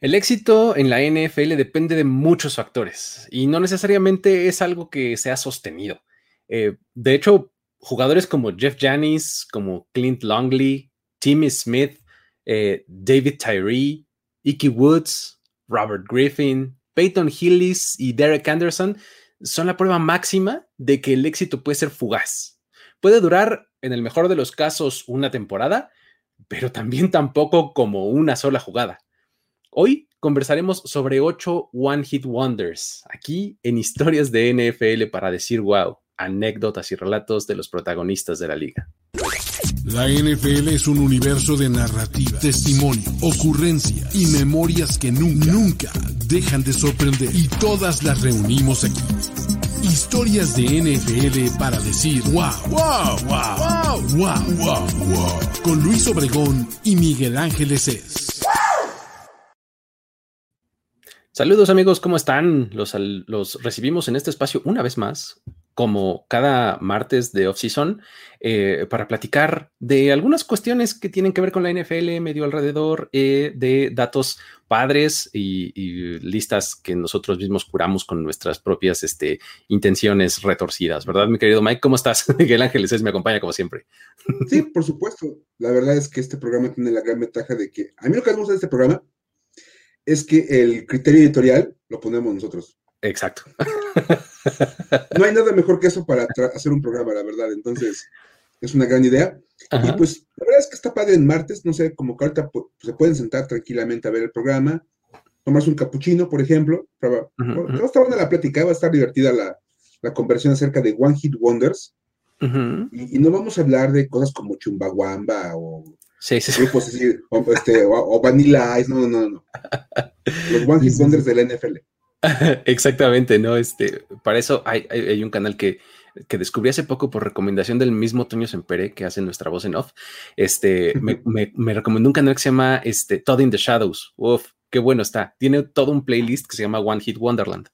El éxito en la NFL depende de muchos factores y no necesariamente es algo que sea sostenido. Eh, de hecho, jugadores como Jeff Janis, como Clint Longley, Timmy Smith, eh, David Tyree, Icky Woods, Robert Griffin, Peyton Hillis y Derek Anderson son la prueba máxima de que el éxito puede ser fugaz. Puede durar, en el mejor de los casos, una temporada, pero también tampoco como una sola jugada. Hoy conversaremos sobre ocho One Hit Wonders, aquí en historias de NFL para decir wow, anécdotas y relatos de los protagonistas de la liga. La NFL es un universo de narrativa, testimonio, ocurrencia y memorias que nunca, nunca dejan de sorprender. Y todas las reunimos aquí. Historias de NFL para decir wow, wow, wow, wow, wow, wow, wow. Con Luis Obregón y Miguel Ángeles es. Saludos amigos, ¿cómo están? Los, los recibimos en este espacio una vez más como cada martes de off-season, eh, para platicar de algunas cuestiones que tienen que ver con la NFL, medio alrededor, eh, de datos padres y, listas que nosotros mismos curamos con nuestras propias este, intenciones retorcidas, ¿verdad, mi querido Mike? ¿Cómo estás? Miguel Ángeles es, me acompaña como siempre. Sí, por supuesto. La verdad es que este programa tiene la gran ventaja de que a mí lo que me gusta de este programa es que el criterio editorial lo ponemos nosotros. Exacto. No hay nada mejor que eso para hacer un programa, la verdad. Entonces, es una gran idea. Y pues, la verdad es que está padre en martes, no sé, como que ahorita pues, se pueden sentar tranquilamente a ver el programa, tomarse un capuchino, por ejemplo. Va a estar buena la plática, va a estar divertida la, la conversación acerca de One Hit Wonders. y, no vamos a hablar de cosas como Chumbawamba o sí, sí, grupos así, o, este, o, Vanilla Ice, no, no, no. Los One Hit Wonders de la NFL. Exactamente, ¿no? Este, para eso hay, un canal que, que, descubrí hace poco por recomendación del mismo Toño Sempere, que hace nuestra voz en off. Este, me, me, recomendó un canal que se llama este, Todd in the Shadows. Uf, qué bueno está. Tiene todo un playlist que se llama One Hit Wonderland.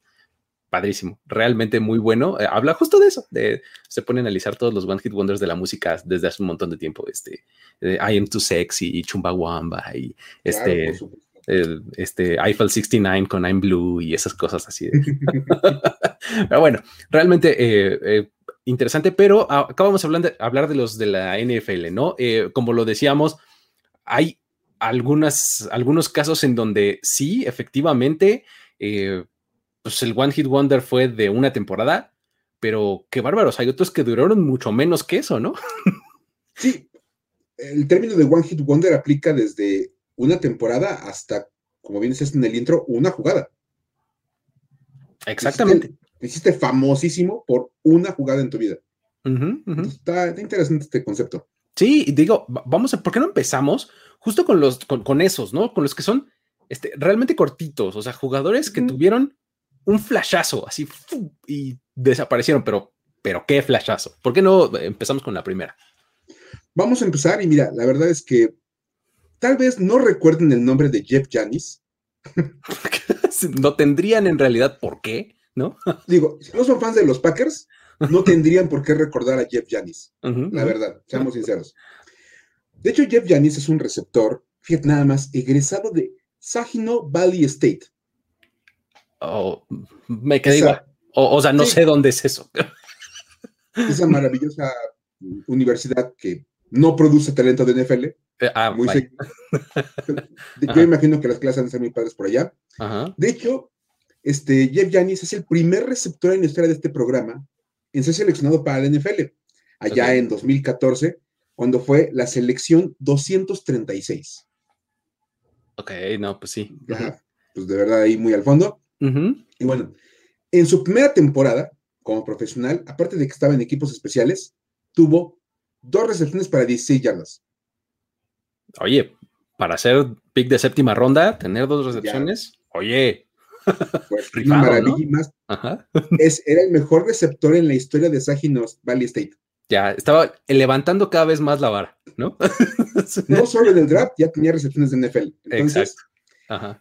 Padrísimo, realmente muy bueno. Eh, habla justo de eso, de, se pone a analizar todos los One Hit Wonders de la música desde hace un montón de tiempo. Este, I Am Too Sexy y Chumbawamba y este el, este, Eiffel 69 con I'm Blue y esas cosas así. pero bueno, realmente eh, eh, interesante, pero acabamos hablando, de hablar de los de la NFL, ¿no? Eh, como lo decíamos, hay algunas, algunos casos en donde sí, efectivamente, pues el One Hit Wonder fue de una temporada, pero qué bárbaros, hay otros que duraron mucho menos que eso, ¿no? sí, el término de One Hit Wonder aplica desde una temporada hasta, como bien dices en el intro, una jugada. Exactamente. hiciste, famosísimo por una jugada en tu vida. Está, interesante este concepto. Sí, digo, vamos a, ¿por qué no empezamos justo con los, con, esos, ¿no? Con los que son este, realmente cortitos, o sea, jugadores que tuvieron un flashazo, así, y desaparecieron, pero, pero qué flashazo. ¿Por qué no empezamos con la primera? Vamos a empezar y mira, la verdad es que tal vez no recuerden el nombre de Jeff Janis. no tendrían en realidad por qué, ¿no? Digo, si no son fans de los Packers, no tendrían por qué recordar a Jeff Janis. la verdad, seamos sinceros. De hecho, Jeff Janis es un receptor, fíjate nada más, egresado de Saginaw Valley State. Oh, me quedé igual. O, sea, no sé dónde es eso. Esa maravillosa universidad que no produce talento de NFL, eh, ah, muy Yo imagino que las clases han de ser muy padres por allá. De hecho, este, Jeff Janis es el primer receptor en la historia de este programa en ser seleccionado para la NFL, allá en 2014, cuando fue la selección 236. Ok, no, pues sí. pues de verdad ahí muy al fondo. Y bueno, en su primera temporada como profesional, aparte de que estaba en equipos especiales, tuvo dos recepciones para 16 yardas. Oye, para ser pick de séptima ronda, tener dos recepciones, oye. Pues, maravilla más. Es, era el mejor receptor en la historia de Saginos Valley State. Ya, estaba levantando cada vez más la vara, ¿no? no solo en el draft, ya tenía recepciones de NFL. Exacto.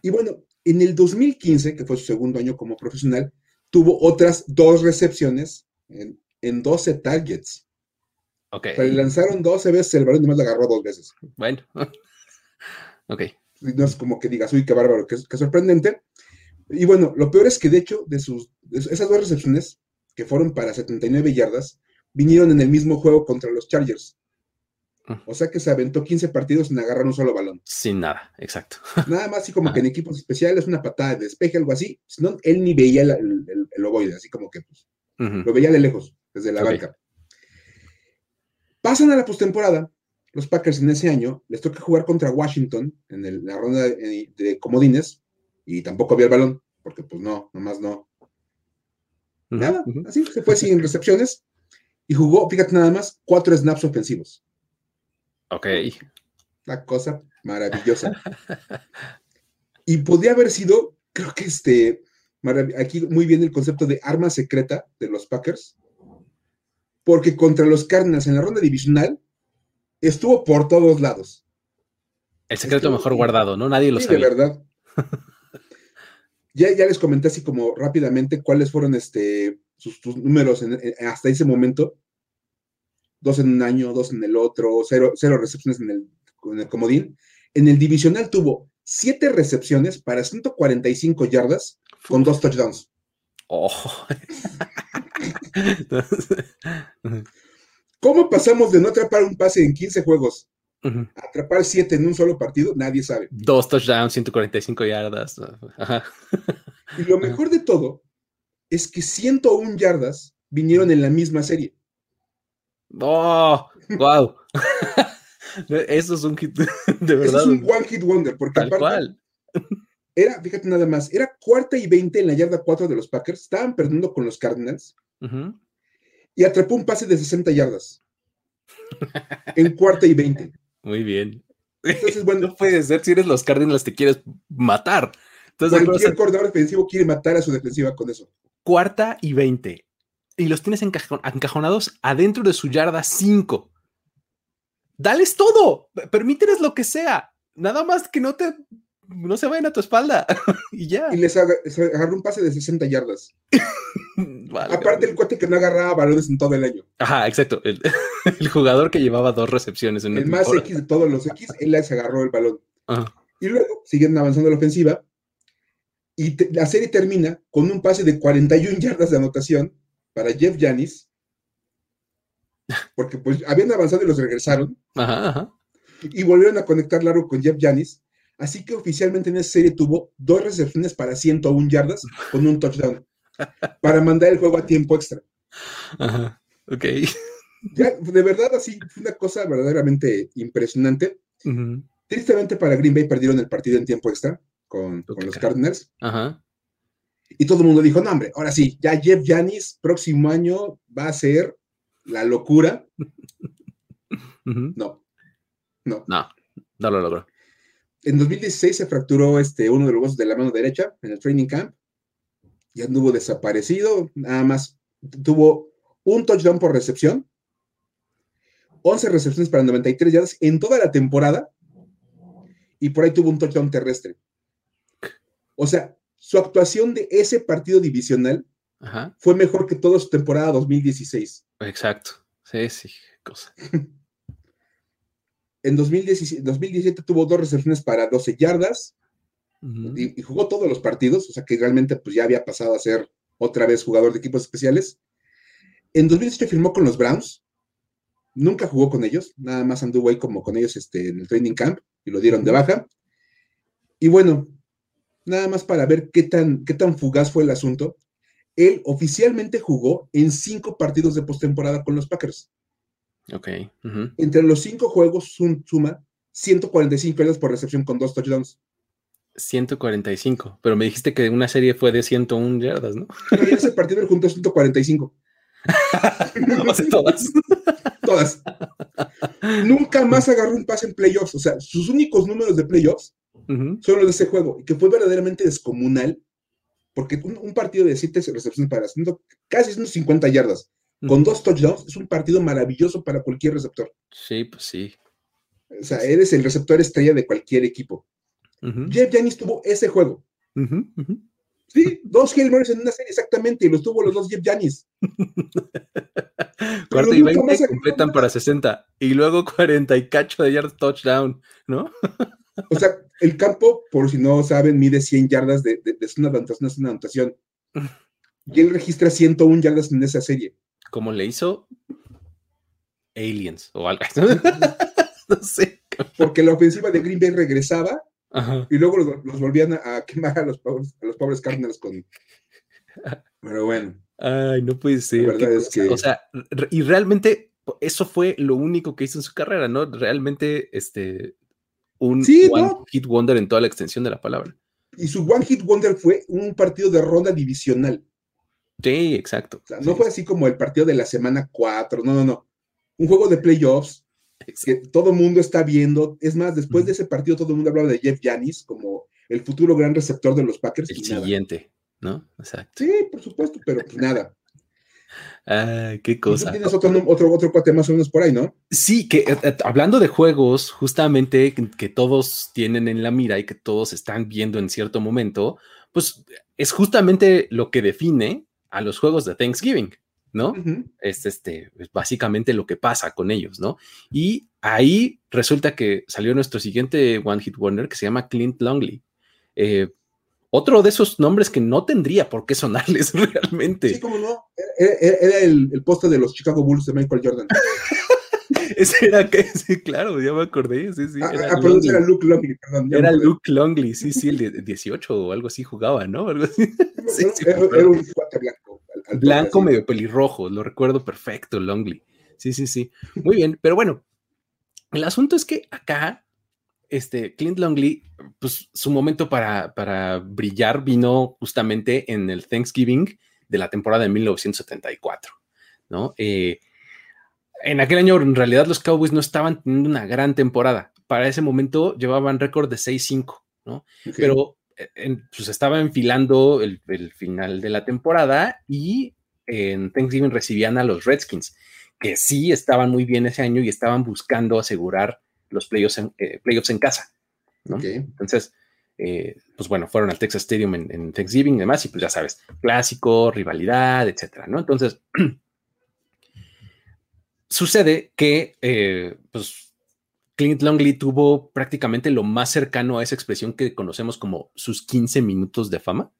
Y bueno, en el 2015, que fue su segundo año como profesional, tuvo otras dos recepciones en, en 12 targets. Ok. le lanzaron 12 veces, el balón nomás le agarró dos veces. Bueno. ok. no es como que digas, uy, qué bárbaro, qué, sorprendente. Y bueno, lo peor es que de hecho, de sus, esas dos recepciones, que fueron para 79 yardas, vinieron en el mismo juego contra los Chargers. O sea que se aventó 15 partidos sin agarrar un solo balón. Sin nada, exacto. Nada más así como que en equipos especiales, una patada de despeje, algo así. Si no, él ni veía el, el, así como que pues, lo veía de lejos, desde la banca. Pasan a la postemporada los Packers en ese año les toca jugar contra Washington en la ronda de, comodines y tampoco había el balón, porque pues no, nomás no. Nada, así se fue sin recepciones y jugó, fíjate nada más, cuatro snaps ofensivos. Ok. La cosa maravillosa. y podía haber sido, creo que este, aquí muy bien el concepto de arma secreta de los Packers, porque contra los Cardinals en la ronda divisional estuvo por todos lados. El secreto mejor guardado, ¿no? Nadie lo sí, sabía. De verdad. ya, ya les comenté así como rápidamente cuáles fueron este, sus, números hasta ese momento. Dos en un año, dos en el otro, cero, cero recepciones en el, en el comodín. En el divisional tuvo siete recepciones para 145 yardas con dos touchdowns. Oh. ¿Cómo pasamos de no atrapar un pase en 15 juegos a atrapar 7 en un solo partido? Nadie sabe. Dos touchdowns, 145 yardas. Y lo mejor de todo es que 101 yardas vinieron en la misma serie. ¡Oh! ¡Wow! Eso es un hit de verdad. es un one hit wonder, porque Tal cual. era, fíjate nada más, era cuarta y 20 en la yarda 4 de los Packers, estaban perdiendo con los Cardinals y atrapó un pase de 60 yardas. en cuarta y 20. Muy bien. Entonces, bueno. No puede ser, si eres los Cardinals te quieres matar. Entonces, cualquier coordinador defensivo quiere matar a su defensiva con eso. Cuarta y 20. Y los tienes encajonados adentro de su yarda 5. Dales todo. Permíteles lo que sea. Nada más que no te no se vayan a tu espalda y ya. Y les, agarró un pase de 60 yardas. Aparte, el cuate que no agarraba balones en todo el año. Ajá, exacto. El, jugador que llevaba dos recepciones en El más X de todos los X, él les agarró el balón. Y luego siguen avanzando la ofensiva. Y la serie termina con un pase de 41 yardas de anotación para Jeff Janis. Porque pues habían avanzado y los regresaron. Y volvieron a conectar largo con Jeff Janis Así que oficialmente en esa serie tuvo dos recepciones para 101 yardas con un touchdown para mandar el juego a tiempo extra. Ajá, ok. de verdad, así, fue una cosa verdaderamente impresionante. Tristemente para Green Bay perdieron el partido en tiempo extra con, los Cardinals. Ajá. Y todo el mundo dijo, no, hombre, ahora sí, ya Jeff Janis próximo año va a ser la locura. No. No. No, no lo logró. En 2016 se fracturó este, uno de los huesos de la mano derecha en el training camp. y anduvo desaparecido, nada más tuvo un touchdown por recepción, 11 recepciones para 93 yardas en toda la temporada y por ahí tuvo un touchdown terrestre. O sea, su actuación de ese partido divisional fue mejor que toda su temporada 2016. Exacto. Sí, sí, cosa. En 2017, tuvo dos recepciones para 12 yardas y, jugó todos los partidos, o sea que realmente pues ya había pasado a ser otra vez jugador de equipos especiales. En 2018 firmó con los Browns, nunca jugó con ellos, nada más anduvo ahí como con ellos este, en el training camp y lo dieron de baja. Y bueno, nada más para ver qué tan, qué tan fugaz fue el asunto, él oficialmente jugó en cinco partidos de postemporada con los Packers. Ok. Entre los cinco juegos suma 145 yardas por recepción con dos touchdowns. 145, pero me dijiste que una serie fue de 101 yardas, ¿no? Pero ese partido él juntó 145. no, todas. todas. Nunca más agarró un pase en playoffs. O sea, sus únicos números de playoffs son los de ese juego, y que fue verdaderamente descomunal, porque un, partido de 7 recepciones para casi 150 yardas con dos touchdowns, es un partido maravilloso para cualquier receptor. Sí, pues sí. O sea, eres el receptor estrella de cualquier equipo. Jeff Janis tuvo ese juego. Sí, dos Hail en una serie, exactamente, y los tuvo los dos Jeff Janis. Cuarto y 20 completan para 60, y luego 40 y cacho de yards touchdown, ¿no? O sea, el campo, por si no saben, mide 100 yardas de, de, de una anotación, es una anotación. Y él registra 101 yardas en esa serie. ¿Cómo le hizo? Aliens o algo. no sé. Porque la ofensiva de Green Bay regresaba y luego los, volvían a, quemar a los, pobres, a los pobres Cardinals con. Pero bueno. Ay, no puede ser. La verdad es que. O sea, y realmente eso fue lo único que hizo en su carrera, ¿no? Realmente, este. Un one hit wonder en toda la extensión de la palabra. Y su one hit wonder fue un partido de ronda divisional. Sí, exacto. O sea, no fue así como el partido de la semana 4, no, no, no. Un juego de playoffs que todo el mundo está viendo. Es más, después de ese partido todo el mundo hablaba de Jeff Yanis como el futuro gran receptor de los Packers. El siguiente, ¿no? Exacto. Sí, por supuesto, pero pues nada. Ay, qué cosa. tienes otro, otro, otro cuate más o menos por ahí, ¿no? Sí, que eh, eh, hablando de juegos, justamente que, todos tienen en la mira y que todos están viendo en cierto momento, pues es justamente lo que define a los juegos de Thanksgiving. ¿no? Es este, básicamente lo que pasa con ellos, ¿no? Y ahí resulta que salió nuestro siguiente One Hit Wonder que se llama Clint Longley. Eh, otro de esos nombres que no tendría por qué sonarles realmente. Sí, como no. Era, el, el poste de los Chicago Bulls de Michael Jordan. Ese era que, sí, claro, ya me acordé. Sí, sí, ah, era, ah, era Luke Longley, perdón. Era Luke Longley, sí, sí, el de 18 o algo así jugaba, ¿no? Algo así. Sí, era, era, un cuate blanco. Blanco medio pelirrojo, lo recuerdo perfecto, Longley. Sí, sí, sí. Muy bien, pero bueno, el asunto es que acá, este, Clint Longley, pues su momento para, para brillar vino justamente en el Thanksgiving de la temporada de 1974, ¿no? Eh, en aquel año, en realidad, los Cowboys no estaban teniendo una gran temporada. Para ese momento llevaban récord de 6-5, ¿no? Pero pues estaba enfilando el, final de la temporada y en Thanksgiving recibían a los Redskins, que sí estaban muy bien ese año y estaban buscando asegurar los playoffs en, eh, en casa. Entonces, eh, pues bueno, fueron al Texas Stadium en, Thanksgiving y demás, y pues ya sabes, clásico, rivalidad, etcétera, ¿no? Entonces, sucede que, eh, pues Clint Longley tuvo prácticamente lo más cercano a esa expresión que conocemos como sus 15 minutos de fama.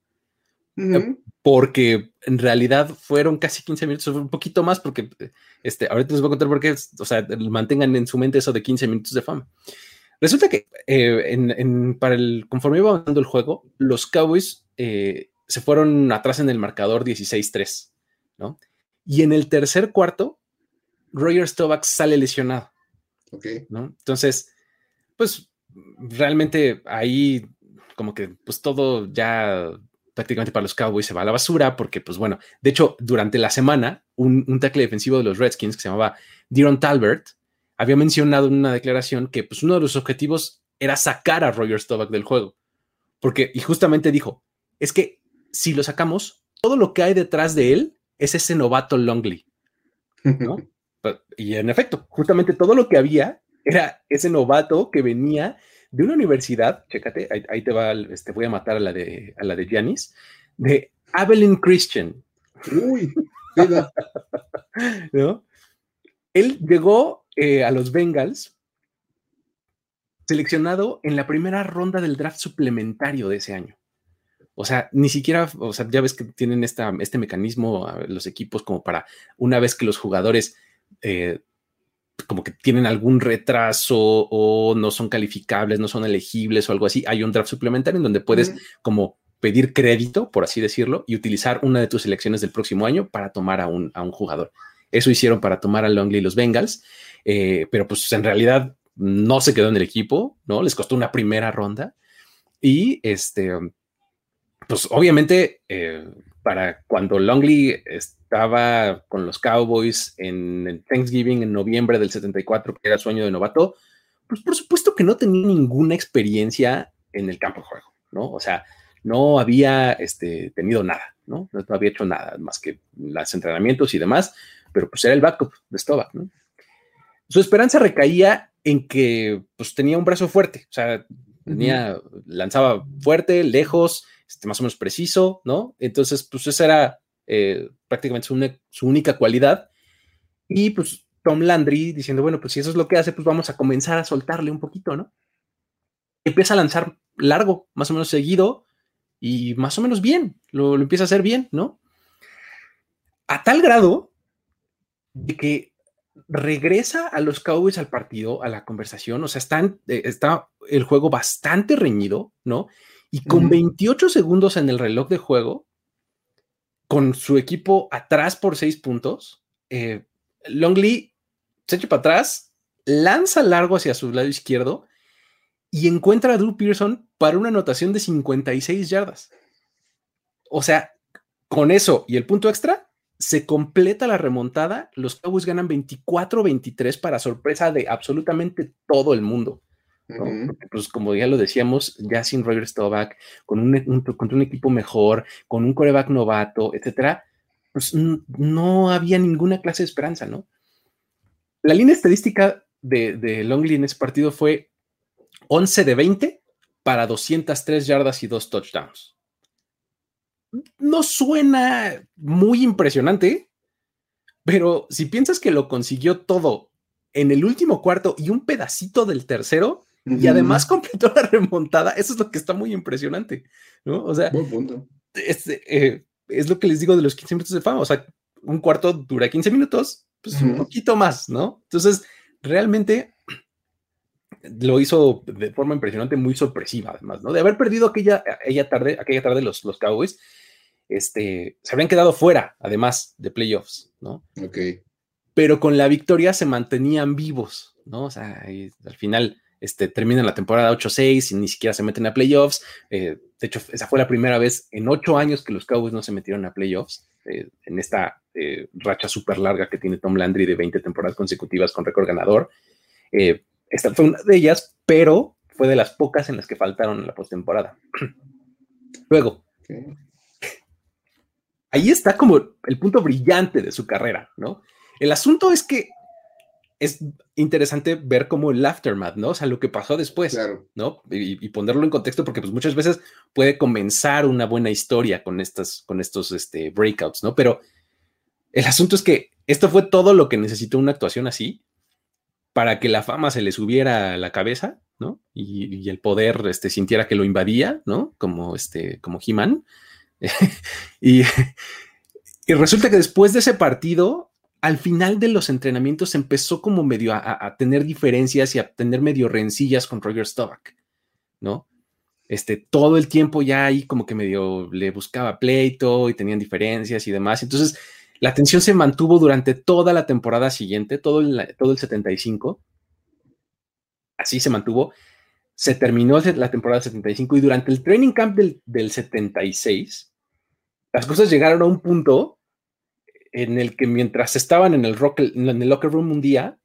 Porque en realidad fueron casi 15 minutos, un poquito más, porque este, ahorita les voy a contar por qué, o sea, mantengan en su mente eso de 15 minutos de fama. Resulta que eh, para el, conforme iba avanzando el juego, los Cowboys eh, se fueron atrás en el marcador 16-3, ¿no? Y en el tercer cuarto, Roger Staubach sale lesionado. ¿no? Entonces, pues realmente ahí como que pues todo ya prácticamente para los Cowboys se va a la basura porque pues bueno, de hecho durante la semana un, un tackle defensivo de los Redskins que se llamaba Diron Talbert había mencionado en una declaración que pues uno de los objetivos era sacar a Roger Staubach del juego porque y justamente dijo, es que si lo sacamos, todo lo que hay detrás de él es ese novato Longley, ¿no? y en efecto, justamente todo lo que había era ese novato que venía de una universidad, chécate, ahí, te va, este, voy a matar a la de a la de Giannis, de Abilene Christian. Uy, ¿no? Él llegó eh, a los Bengals seleccionado en la primera ronda del draft suplementario de ese año. O sea, ni siquiera, o sea, ya ves que tienen esta, este mecanismo los equipos como para una vez que los jugadores eh, como que tienen algún retraso o no son calificables, no son elegibles o algo así, hay un draft suplementario en donde puedes como pedir crédito, por así decirlo, y utilizar una de tus selecciones del próximo año para tomar a un, a un jugador. Eso hicieron para tomar a Longley los Bengals, eh, pero pues en realidad no se quedó en el equipo, ¿no? Les costó una primera ronda y este, pues obviamente eh, para cuando Longley estaba con los Cowboys en Thanksgiving en noviembre del 74, que era sueño de novato, pues por supuesto que no tenía ninguna experiencia en el campo de juego, ¿no? O sea, no había este, tenido nada, ¿no? No había hecho nada más que los entrenamientos y demás, pero pues era el backup de Stovak, ¿no? Su esperanza recaía en que pues tenía un brazo fuerte, o sea, tenía, lanzaba fuerte, lejos, este, más o menos preciso, ¿no? Entonces, pues esa era eh, prácticamente su, única cualidad. Y pues Tom Landry diciendo, bueno, pues si eso es lo que hace, pues vamos a comenzar a soltarle un poquito, ¿no? empieza a lanzar largo, más o menos seguido y más o menos bien, lo, empieza a hacer bien, ¿no? A tal grado de que regresa a los Cowboys al partido, a la conversación, o sea, están, eh, está el juego bastante reñido, ¿no? Y con 28 segundos en el reloj de juego, con su equipo atrás por 6 puntos, eh, Longley se echa para atrás, lanza largo hacia su lado izquierdo y encuentra a Drew Pearson para una anotación de 56 yardas. O sea, con eso y el punto extra, se completa la remontada. Los Cowboys ganan 24-23 para sorpresa de absolutamente todo el mundo. pues como ya lo decíamos, ya sin Roger Staubach, con un, con un equipo mejor, con un coreback novato, etcétera, pues no había ninguna clase de esperanza, ¿no? La línea estadística de, de Longley en ese partido fue 11 de 20 para 203 yardas y dos touchdowns. No suena muy impresionante, pero si piensas que lo consiguió todo en el último cuarto y un pedacito del tercero, y además completó la remontada, eso es lo que está muy impresionante, ¿no? O sea, eh, Es, lo que les digo de los 15 minutos de fama, o sea, un cuarto dura 15 minutos, pues un poquito más, ¿no? Entonces, realmente lo hizo de forma impresionante, muy sorpresiva, además, ¿no? De haber perdido aquella, aquella tarde, aquella tarde los, los Cowboys, este, se habrían quedado fuera, además, de playoffs, ¿no? Ok. Pero con la victoria se mantenían vivos, ¿no? O sea, al final este, terminan la temporada 8-6 y ni siquiera se meten a playoffs. Eh, de hecho, esa fue la primera vez en ocho años que los Cowboys no se metieron a playoffs, eh, en esta eh, racha súper larga que tiene Tom Landry de 20 temporadas consecutivas con récord ganador. Esta fue una de ellas, pero fue de las pocas en las que faltaron en la postemporada. Luego, ahí está como el punto brillante de su carrera, ¿no? El asunto es que es interesante ver como el aftermath, ¿no? O sea, lo que pasó después, ¿no? Y, ponerlo en contexto porque pues muchas veces puede comenzar una buena historia con, estas, con estos este, breakouts, ¿no? Pero el asunto es que esto fue todo lo que necesitó una actuación así para que la fama se le subiera a la cabeza, ¿no? Y, el poder este, sintiera que lo invadía, ¿no? Como, este, como He-Man. y, resulta que después de ese partido, al final de los entrenamientos empezó como medio a, tener diferencias y a tener medio rencillas con Roger Staubach, ¿no? Este, todo el tiempo ya ahí como que medio le buscaba pleito y tenían diferencias y demás. Entonces, la tensión se mantuvo durante toda la temporada siguiente, todo el, todo el 75. Así se mantuvo. Se terminó la temporada 75 y durante el training camp del, 76, las cosas llegaron a un punto en el que mientras estaban en el, en el locker room un día,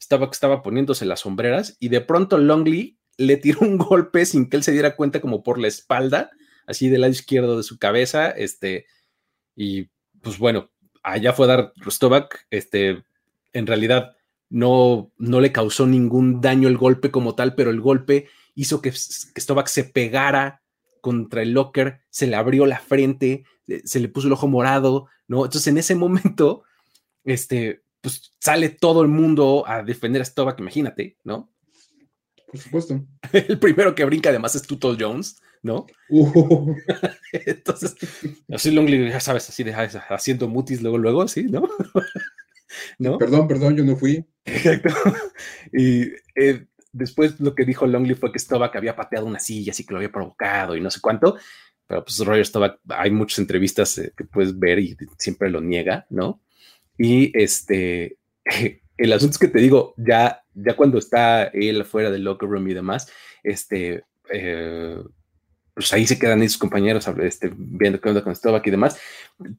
estaba, estaba poniéndose las sombreras y de pronto Longley le tiró un golpe sin que él se diera cuenta como por la espalda, así del lado izquierdo de su cabeza, este, y pues bueno, allá fue a dar Rostovak, este, en realidad no, no le causó ningún daño el golpe como tal, pero el golpe hizo que, que se pegara contra el locker, se le abrió la frente, se le puso el ojo morado, ¿no? Entonces en ese momento, este, pues sale todo el mundo a defender a Stovak, imagínate, ¿no? Por supuesto. El primero que brinca además es Tuttle Jones, ¿no? Uh. Entonces, así Longley, ya sabes, así de, haciendo mutis luego, luego, sí, ¿no? ¿No? Perdón, perdón, yo no fui. Exacto. Y eh, después lo que dijo Longley fue que Stovak había pateado una silla, así que lo había provocado y no sé cuánto. Pero pues Roger Stovak, hay muchas entrevistas eh, que puedes ver y siempre lo niega, ¿no? Y este, el asunto es que te digo, ya, ya cuando está él fuera del locker room y demás, este, eh, pues ahí se quedan sus compañeros este, viendo qué onda con Stovak y demás,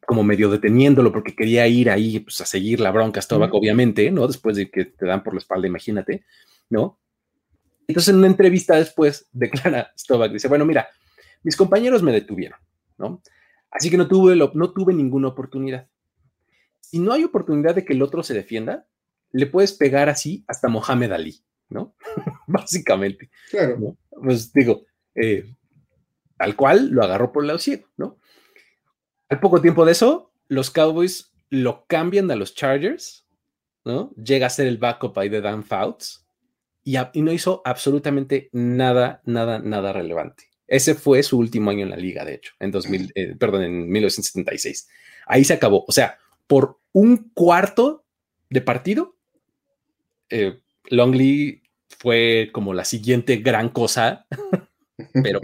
como medio deteniéndolo porque quería ir ahí pues, a seguir la bronca Stovak, obviamente, ¿no? Después de que te dan por la espalda, imagínate, ¿no? Entonces en una entrevista después declara Stovak, dice, bueno, mira, mis compañeros me detuvieron, ¿no? Así que no tuve, no tuve ninguna oportunidad. Si no hay oportunidad de que el otro se defienda, le puedes pegar así hasta Mohamed Ali, ¿no? Básicamente. Claro. Pues digo, eh, Tal cual lo agarró por el lado ciego, ¿no? Al poco tiempo de eso, los Cowboys lo cambian a los Chargers, ¿no? Llega a ser el backup ahí de Dan Fouts y, no hizo absolutamente nada, nada, nada relevante. Ese fue su último año en la liga, de hecho, en 2000, eh, perdón, en 1976. Ahí se acabó. O sea, por un cuarto de partido, eh, Longley fue como la siguiente gran cosa, pero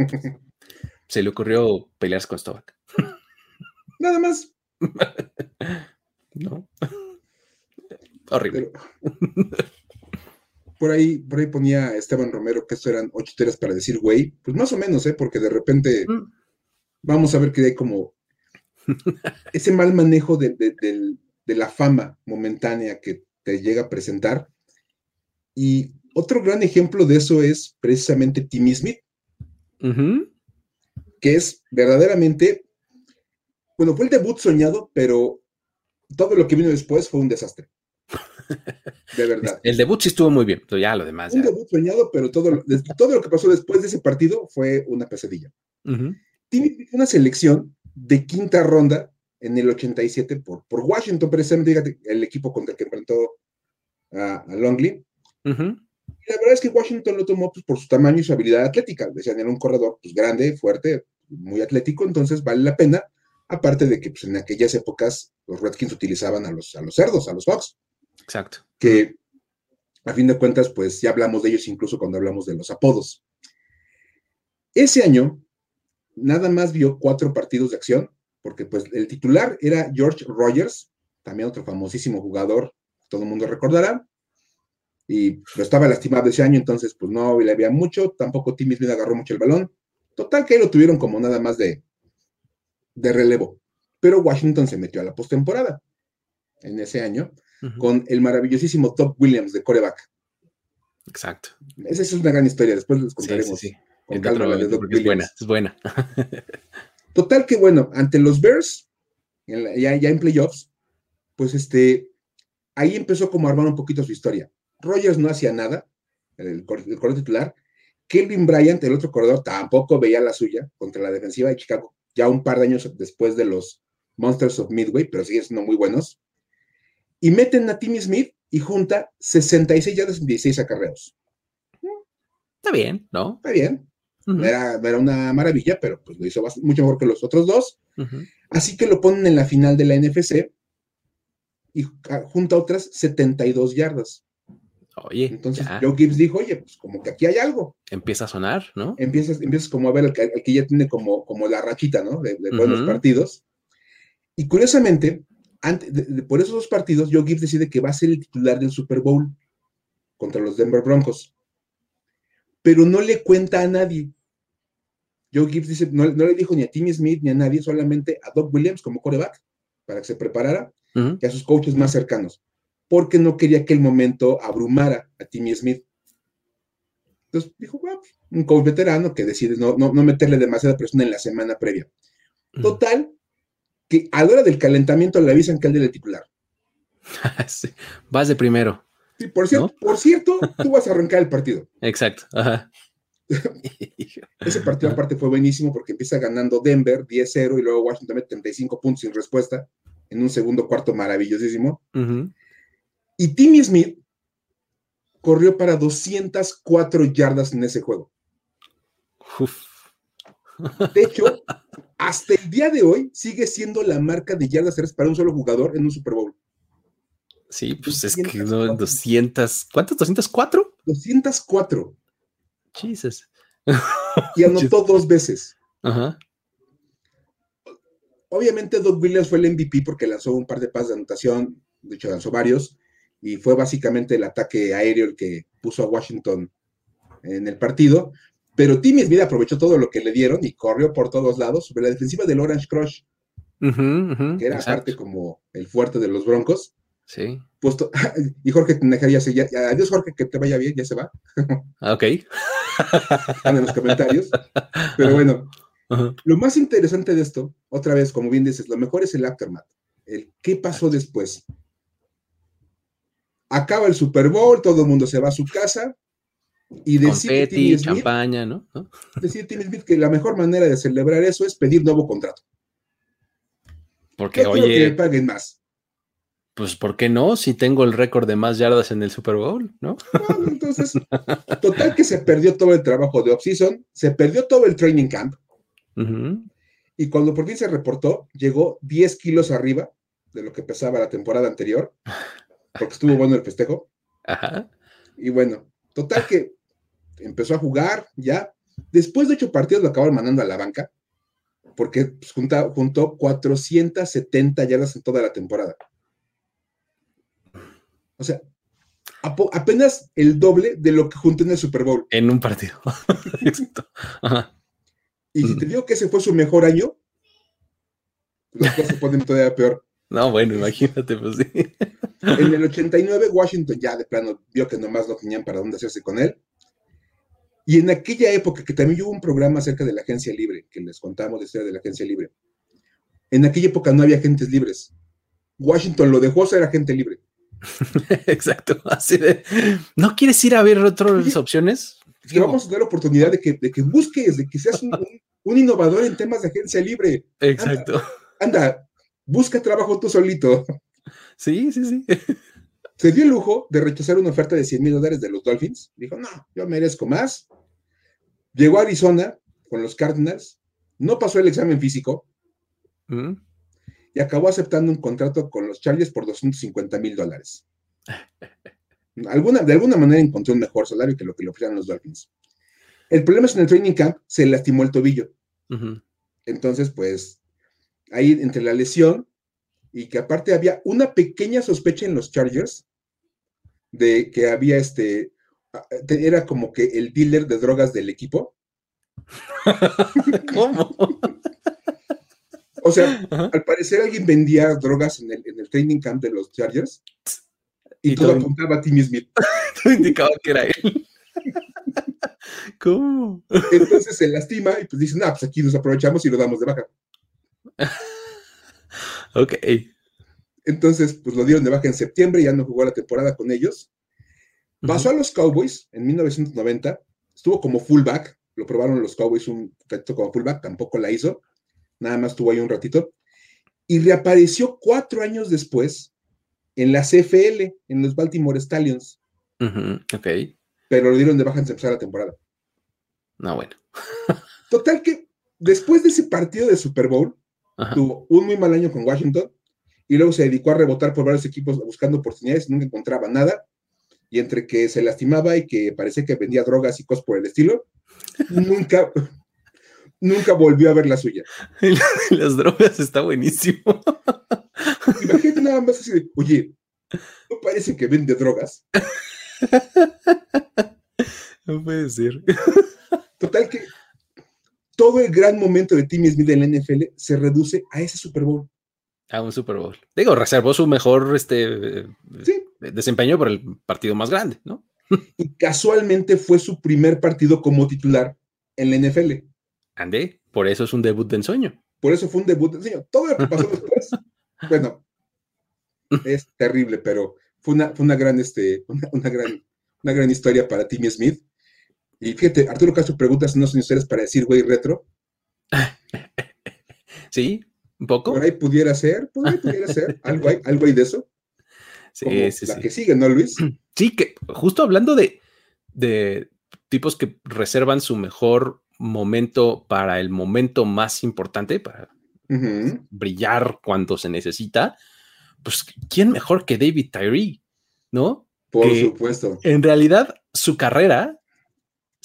se le ocurrió pelearse con Stovak. Nada más. no. Horrible. Por ahí, por ahí ponía Esteban Romero que esto eran ocho teras para decir güey. Pues más o menos, ¿eh? Porque de repente mm. vamos a ver que hay como ese mal manejo de, la fama momentánea que te llega a presentar. Y otro gran ejemplo de eso es precisamente Timmy Smith, que es verdaderamente, bueno, fue el debut soñado, pero todo lo que vino después fue un desastre. De verdad. El debut sí estuvo muy bien, pero ya lo demás. Un debut soñado, pero todo, todo lo que pasó después de ese partido fue una pesadilla. Timmy fue una selección de quinta ronda en el 87 por, por Washington, precisamente, el equipo contra el que enfrentó a, Longley. Y la verdad es que Washington lo tomó pues, por su tamaño y su habilidad atlética. Decían, era un corredor pues, grande, fuerte, muy atlético, entonces vale la pena. Aparte de que pues, en aquellas épocas los Redskins utilizaban a los, a los cerdos, a los Fox. Exacto. Que a fin de cuentas, pues ya hablamos de ellos incluso cuando hablamos de los apodos. Ese año, nada más vio cuatro partidos de acción, porque pues el titular era George Rogers, también otro famosísimo jugador, todo el mundo recordará, y estaba lastimado ese año, entonces pues no le había mucho, tampoco Timmy Smith agarró mucho el balón, total que ahí lo tuvieron como nada más de, de relevo, pero Washington se metió a la postemporada en ese año, con el maravillosísimo Top Williams de coreback. Exacto. Esa es una gran historia, después les contaremos. Sí, es buena, es buena. Total que bueno, ante los Bears, ya, en playoffs, pues este, ahí empezó como a armar un poquito su historia. Rogers no hacía nada, el, corredor titular. Kelvin Bryant, el otro corredor, tampoco veía la suya contra la defensiva de Chicago, ya un par de años después de los Monsters of Midway, pero siguen siendo muy buenos. Y meten a Timmy Smith y junta 66 yardas en 16 acarreos. Está bien, ¿no? Está bien era, una maravilla, pero pues lo hizo mucho mejor que los otros dos. Así que lo ponen en la final de la NFC y junta otras 72 yardas. Oye. Entonces Joe Gibbs dijo, oye, pues como que aquí hay algo. Empieza a sonar, ¿no? Empiezas, empiezas como a ver el que, ya tiene como, como la rachita, ¿no? De, buenos partidos. Y curiosamente, por esos dos partidos, Joe Gibbs decide que va a ser el titular del Super Bowl contra los Denver Broncos. Pero no le cuenta a nadie. Joe Gibbs dice, no, le dijo ni a Timmy Smith ni a nadie, solamente a Doug Williams como coreback, para que se preparara, y a sus coaches más cercanos, porque no quería que el momento abrumara a Timmy Smith. Entonces dijo, bueno, un coach veterano que decide no, no, meterle demasiada presión en la semana previa. Total, que a la hora del calentamiento le avisan que él el titular. Vas de primero. Sí, por cierto, por cierto, tú vas a arrancar el partido. Exacto. Ajá. Ese partido aparte fue buenísimo porque empieza ganando Denver 10-0 y luego Washington mete 35 puntos sin respuesta en un segundo cuarto maravillosísimo. Y Timmy Smith corrió para 204 yardas en ese juego. De hecho, hasta el día de hoy sigue siendo la marca de yardas para un solo jugador en un Super Bowl. Sí, pues es que no, 200, ¿cuántos? ¿204? 204. Jesus. Y anotó dos veces. Ajá. Obviamente, Doug Williams fue el MVP porque lanzó un par de pases de anotación, de hecho, lanzó varios, y fue básicamente el ataque aéreo el que puso a Washington en el partido. Pero Timmy Smith aprovechó todo lo que le dieron y corrió por todos lados sobre la defensiva del Orange Crush, que era aparte como el fuerte de los Broncos. Sí. Puesto, y Jorge ya se ya, adiós Jorge, que te vaya bien, ya se va. Ah, ok. en los comentarios. Pero bueno, lo más interesante de esto, otra vez, como bien dices, lo mejor es el aftermath. El qué pasó después. Acaba el Super Bowl, todo el mundo se va a su casa y decide Timmy champaña, ¿no? Decide Timmy Smith que la mejor manera de celebrar eso es pedir nuevo contrato. Porque, oye. paguen más. pues, ¿por qué no? Si tengo el récord de más yardas en el Super Bowl, ¿no? entonces, total que se perdió todo el trabajo de offseason, se perdió todo el training camp. Y cuando por fin se reportó, llegó 10 kilos arriba de lo que pesaba la temporada anterior, porque estuvo bueno el festejo. Ajá. Y bueno, total que empezó a jugar ya. Después de ocho partidos lo acabaron mandando a la banca, porque pues, juntó 470 yardas en toda la temporada. O sea, apenas el doble de lo que juntó en el Super Bowl. En un partido. Exacto. Y si te digo que ese fue su mejor año, las cosas se ponen todavía peor. No, bueno, imagínate, pues sí. En el 89, Washington ya de plano vio que nomás no tenían para dónde hacerse con él. Y en aquella época, que también hubo un programa acerca de la agencia libre, que les contamos de historia de la agencia libre. En aquella época no había agentes libres. Washington lo dejó ser agente libre. Exacto, así de, ¿no quieres ir a ver otras opciones? Te vamos a dar la oportunidad de que, de que busques, de que seas un, innovador en temas de agencia libre. Exacto. Anda, busca trabajo tú solito. Sí, sí, sí. Se dio el lujo de rechazar una oferta de 100 mil dólares de los Dolphins. Dijo, no, yo merezco más. Llegó a Arizona con los Cardinals, no pasó el examen físico. Mm y acabó aceptando un contrato con los Chargers por 250 mil dólares. Alguna, de alguna manera encontró un mejor salario que lo que le ofrecían los Dolphins. El problema es que en el training camp se lastimó el tobillo. Entonces, pues, ahí entre la lesión y que aparte había una pequeña sospecha en los Chargers de que había este, era como que el dealer de drogas del equipo. ¿Cómo? O sea, al parecer alguien vendía drogas en el, training camp de los Chargers y, todo, apuntaba a Timmy Smith. todo indicaba que era él. ¿Cómo? Entonces se lastima y pues dicen, ah, pues aquí nos aprovechamos y lo damos de baja. ok. Entonces, pues lo dieron de baja en septiembre, ya no jugó la temporada con ellos. Pasó a los Cowboys en 1990, estuvo como fullback, lo probaron los Cowboys un ratito como fullback, tampoco la hizo nada más estuvo ahí un ratito, y reapareció cuatro años después en la CFL, en los Baltimore Stallions. ok. Pero lo dieron de baja en empezar la temporada. No, bueno. Total que después de ese partido de Super Bowl, tuvo un muy mal año con Washington y luego se dedicó a rebotar por varios equipos buscando oportunidades, nunca encontraba nada. Y entre que se lastimaba y que parecía que vendía drogas y cosas por el estilo, nunca, nunca volvió a ver la suya. Las drogas está buenísimo. Imagínate nada más así de, oye, ¿no parece que vende drogas? No puede ser. Total que todo el gran momento de Timmy Smith en la NFL se reduce a ese Super Bowl. A un Super Bowl. Digo, reservó su mejor este, desempeño por el partido más grande, ¿no? Y casualmente fue su primer partido como titular en la NFL. Andé, por eso es un debut de ensueño. Por eso fue un debut de ensueño. Todo lo que pasó después, bueno, es terrible, pero fue una, fue una gran, este, una, gran, una gran historia para Timmy Smith. Y fíjate, Arturo Castro pregunta si no son historias para decir güey retro. Sí, un poco. Por ahí pudiera ser, por ahí pudiera ser. Algo hay, algo hay de eso. Sí, sí, la que sigue, ¿no, Luis? Sí, que justo hablando de, de tipos que reservan su mejor momento para el momento más importante, para brillar cuando se necesita, pues ¿quién mejor que David Tyree? ¿No? Por supuesto. En realidad, su carrera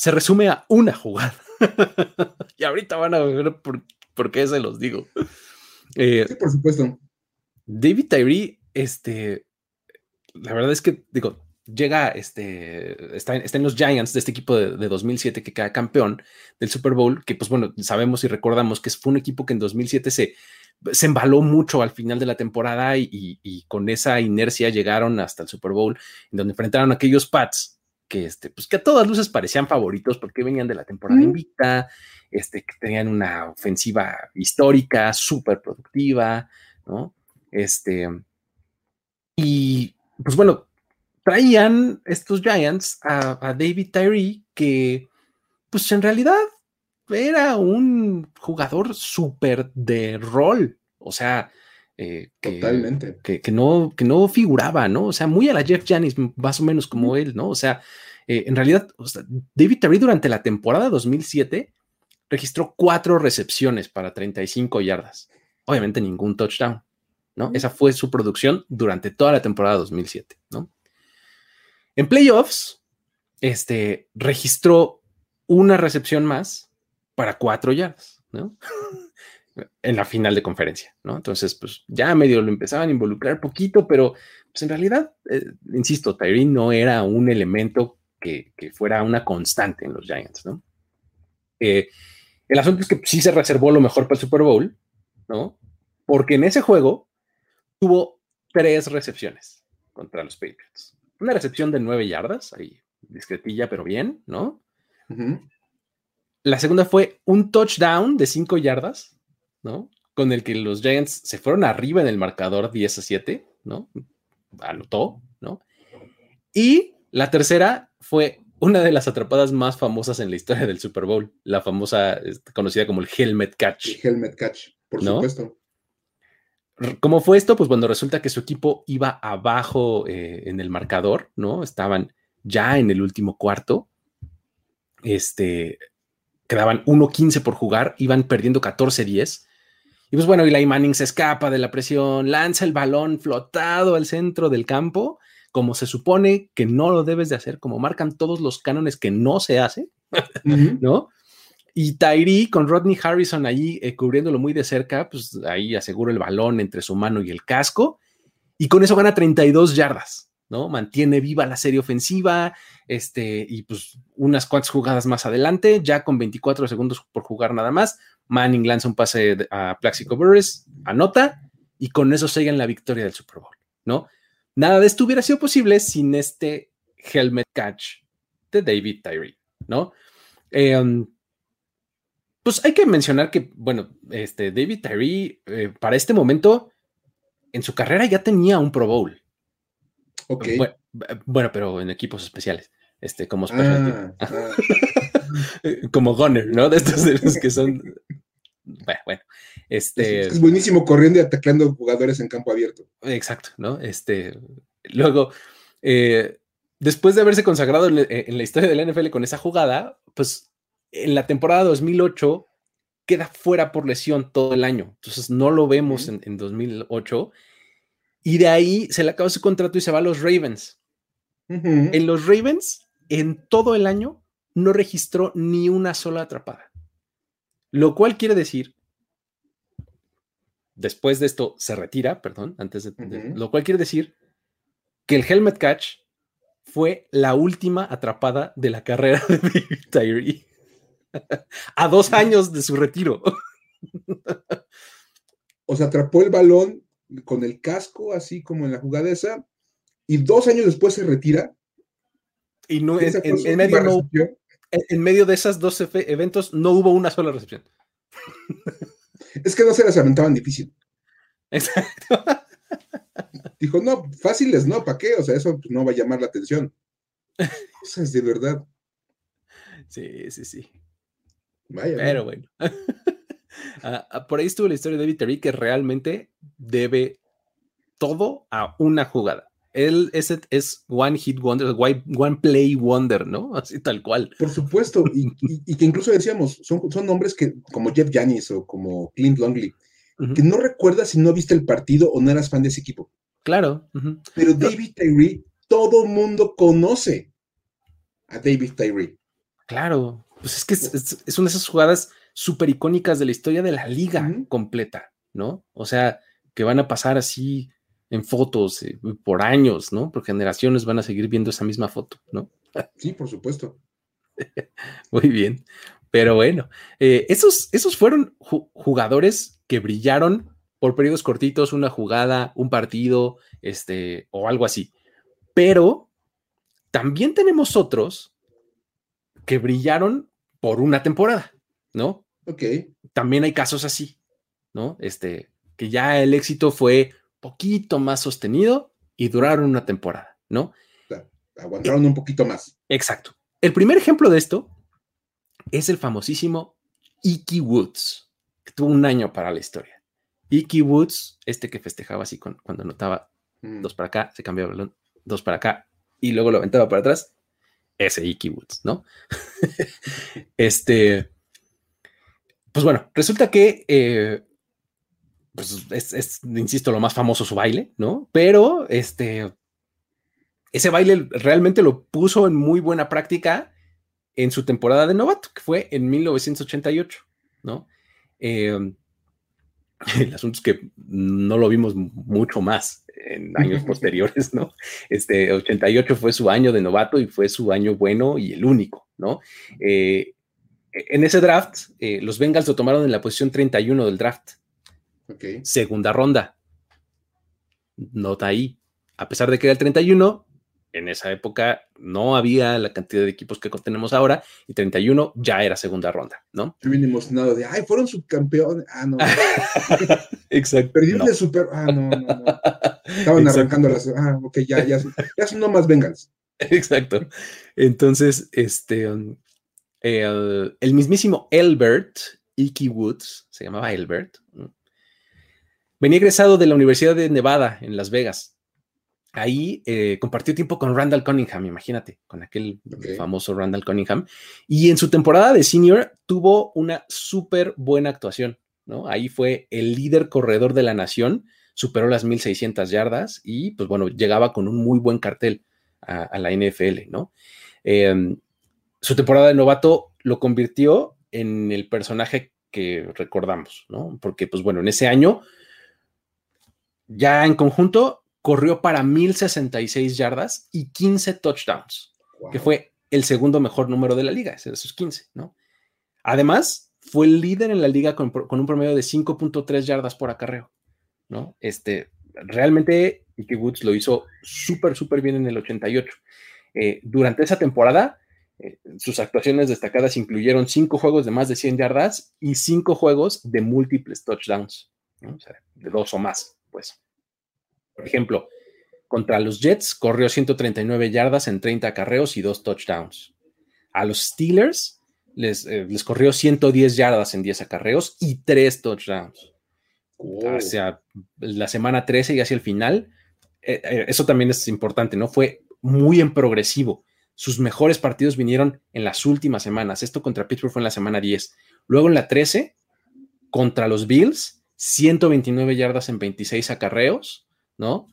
se resume a una jugada. y ahorita van a ver por, qué se los digo. Eh, sí, por supuesto. David Tyree, este, la verdad es que, digo, llega, este, está, en los Giants de este equipo de, 2007 que queda campeón del Super Bowl, que pues bueno, sabemos y recordamos que fue un equipo que en 2007 se, se embaló mucho al final de la temporada y, con esa inercia llegaron hasta el Super Bowl, en donde enfrentaron a aquellos Pats que, este, pues que a todas luces parecían favoritos porque venían de la temporada invicta, este, que tenían una ofensiva histórica, súper productiva, ¿no? Este, y pues bueno, traían estos Giants a, David Tyree, que pues en realidad era un jugador súper de rol. O sea, Eh, Totalmente. Que, no, que no figuraba, ¿no? O sea, muy a la Jeff Janis, más o menos como él, ¿no? O sea, eh, en realidad, David Terry durante la temporada 2007 registró cuatro recepciones para 35 yardas. Obviamente ningún touchdown, ¿no? Esa fue su producción durante toda la temporada 2007, ¿no? En playoffs, este, registró una recepción más para cuatro yardas, ¿no? en la final de conferencia, ¿no? Entonces, pues ya medio lo empezaban a involucrar poquito, pero pues en realidad, eh, insisto, Tyree no era un elemento que, fuera una constante en los Giants, ¿no? Eh, el asunto es que sí se reservó lo mejor para el Super Bowl, ¿no? Porque en ese juego tuvo tres recepciones contra los Patriots. Una recepción de nueve yardas, ahí discretilla, pero bien, ¿no? La segunda fue un touchdown de cinco yardas, ¿no? Con el que los Giants se fueron arriba en el marcador 10 a 7, ¿no? Anotó, ¿no? Y la tercera fue una de las atrapadas más famosas en la historia del Super Bowl, la famosa, este, conocida como el Helmet Catch. El Helmet Catch, por supuesto. ¿Cómo fue esto? Pues cuando resulta que su equipo iba abajo eh, en el marcador, ¿no? Estaban ya en el último cuarto. Este, quedaban 1-15 por jugar, iban perdiendo 14-10. Y pues bueno, Eli Manning se escapa de la presión, lanza el balón flotado al centro del campo como se supone que no lo debes de hacer, como marcan todos los cánones que no se hace, ¿no? Y Tyree con Rodney Harrison ahí eh, cubriéndolo muy de cerca, pues ahí asegura el balón entre su mano y el casco, y con eso gana 32 yardas, ¿no? Mantiene viva la serie ofensiva, este, y pues unas cuantas jugadas más adelante, ya con 24 segundos por jugar nada más, Manning lanza un pase a Plaxico Burris, anota, y con eso siguen la victoria del Super Bowl, ¿no? Nada de esto hubiera sido posible sin este helmet catch de David Tyree, ¿no? Em, pues hay que mencionar que, bueno, este David Tyree eh, para este momento en su carrera ya tenía un Pro Bowl. Ok. Bueno, pero en equipos especiales, este, como ah, ah. como Gunner, ¿no? De estos de los que son. Bueno, bueno, este, es, buenísimo corriendo y atacando jugadores en campo abierto. Exacto, ¿no? Este, luego, eh, después de haberse consagrado en, la historia de la NFL con esa jugada, pues en la temporada 2008 queda fuera por lesión todo el año. Entonces no lo vemos en, 2008. Y de ahí se le acaba su contrato y se va a los Ravens. En los Ravens, en todo el año, no registró ni una sola atrapada. Lo cual quiere decir después de esto se retira, perdón, antes de, lo cual quiere decir que el helmet catch fue la última atrapada de la carrera de David Tyree a dos años de su retiro. o sea, atrapó el balón con el casco, así como en la jugada esa, y dos años después se retira. Y no, en, medio en, medio de esos dos eventos no hubo una sola recepción. Es que no se las aventaban difícil. Exacto. Dijo, no, fáciles, no, ¿para qué? O sea, eso no va a llamar la atención. es de verdad. Sí, sí, sí. Vaya. Pero bueno. Ah, ah, por ahí estuvo la historia de David Terry que realmente debe todo a una jugada. Él es, es One Hit Wonder, One Play Wonder, ¿no? Así tal cual. Por supuesto, y, que incluso decíamos, son, son nombres que, como Jeff Janis o como Clint Longley, que no recuerdas si no viste el partido o no eras fan de ese equipo. Claro. Pero David Tyree, todo mundo conoce a David Tyree. Claro, pues es que es, una de esas jugadas súper icónicas de la historia de la liga completa, ¿no? O sea, que van a pasar así en fotos eh, por años, ¿no? Por generaciones van a seguir viendo esa misma foto, ¿no? Sí, por supuesto. Muy bien. Pero bueno, eh, esos, esos fueron jugadores que brillaron por periodos cortitos, una jugada, un partido, este, o algo así. Pero también tenemos otros que brillaron por una temporada, ¿no? Ok. También hay casos así, ¿no? Este, que ya el éxito fue poquito más sostenido y duraron una temporada, ¿no? aguantaron un poquito más. Exacto. El primer ejemplo de esto es el famosísimo Icky Woods, que tuvo un año para la historia. Icky Woods, este que festejaba así cuando anotaba mm. dos para acá, se cambiaba el balón, dos para acá, y luego lo aventaba para atrás, ese Icky Woods, ¿no? este, pues bueno, resulta que, eh, pues es, insisto, lo más famoso su baile, ¿no? Pero, este, ese baile realmente lo puso en muy buena práctica en su temporada de novato, que fue en 1988, ¿no? Eh, el asunto es que no lo vimos mucho más en años posteriores, ¿no? Este 88 fue su año de novato y fue su año bueno y el único, ¿no? Eh, en ese draft, eh, los Bengals lo tomaron en la posición 31 del draft. Segunda ronda. Nota ahí. A pesar de que era el 31, en esa época no había la cantidad de equipos que tenemos ahora y 31 ya era segunda ronda, ¿no? Estoy bien emocionado de, ay, fueron subcampeones. Ah, no. Exacto. Perdieron de super. Ah, no, no, no. Estaban arrancando las. Ah, ok, ya, ya, ya son nomás Bengals. Exacto. Entonces, este, um, el, el mismísimo Elbert, Icky Woods, se llamaba Elbert, venía egresado de la Universidad de Nevada en Las Vegas ahí eh, compartió tiempo con Randall Cunningham, imagínate, con aquel famoso Randall Cunningham. Y en su temporada de senior tuvo una súper buena actuación, ¿no? Ahí fue el líder corredor de la nación, superó las 1600 yardas y, pues bueno, llegaba con un muy buen cartel a, la NFL, ¿no? Em, su temporada de novato lo convirtió en el personaje que recordamos, ¿no? Porque, pues bueno, en ese año, ya en conjunto, corrió para 1066 yardas y 15 touchdowns, que fue el segundo mejor número de la liga, ese de sus 15, ¿no? Además, fue el líder en la liga con, un promedio de 5.3 yardas por acarreo, ¿no? Este, realmente Icky Woods lo hizo súper, súper bien en el 88. Eh, durante esa temporada, eh, sus actuaciones destacadas incluyeron cinco juegos de más de 100 yardas y cinco juegos de múltiples touchdowns, ¿no? o sea, de dos o más, pues. Por ejemplo, contra los Jets corrió 139 yardas en 30 acarreos y dos touchdowns. A los Steelers les, eh, les corrió 110 yardas en 10 acarreos y tres touchdowns. Hacia la semana 13 y hacia el final, eh, eh, eso también es importante, ¿no? Fue muy en progresivo. Sus mejores partidos vinieron en las últimas semanas. Esto contra Pittsburgh fue en la semana 10. Luego en la 13, contra los Bills, 129 yardas en 26 acarreos ¿no?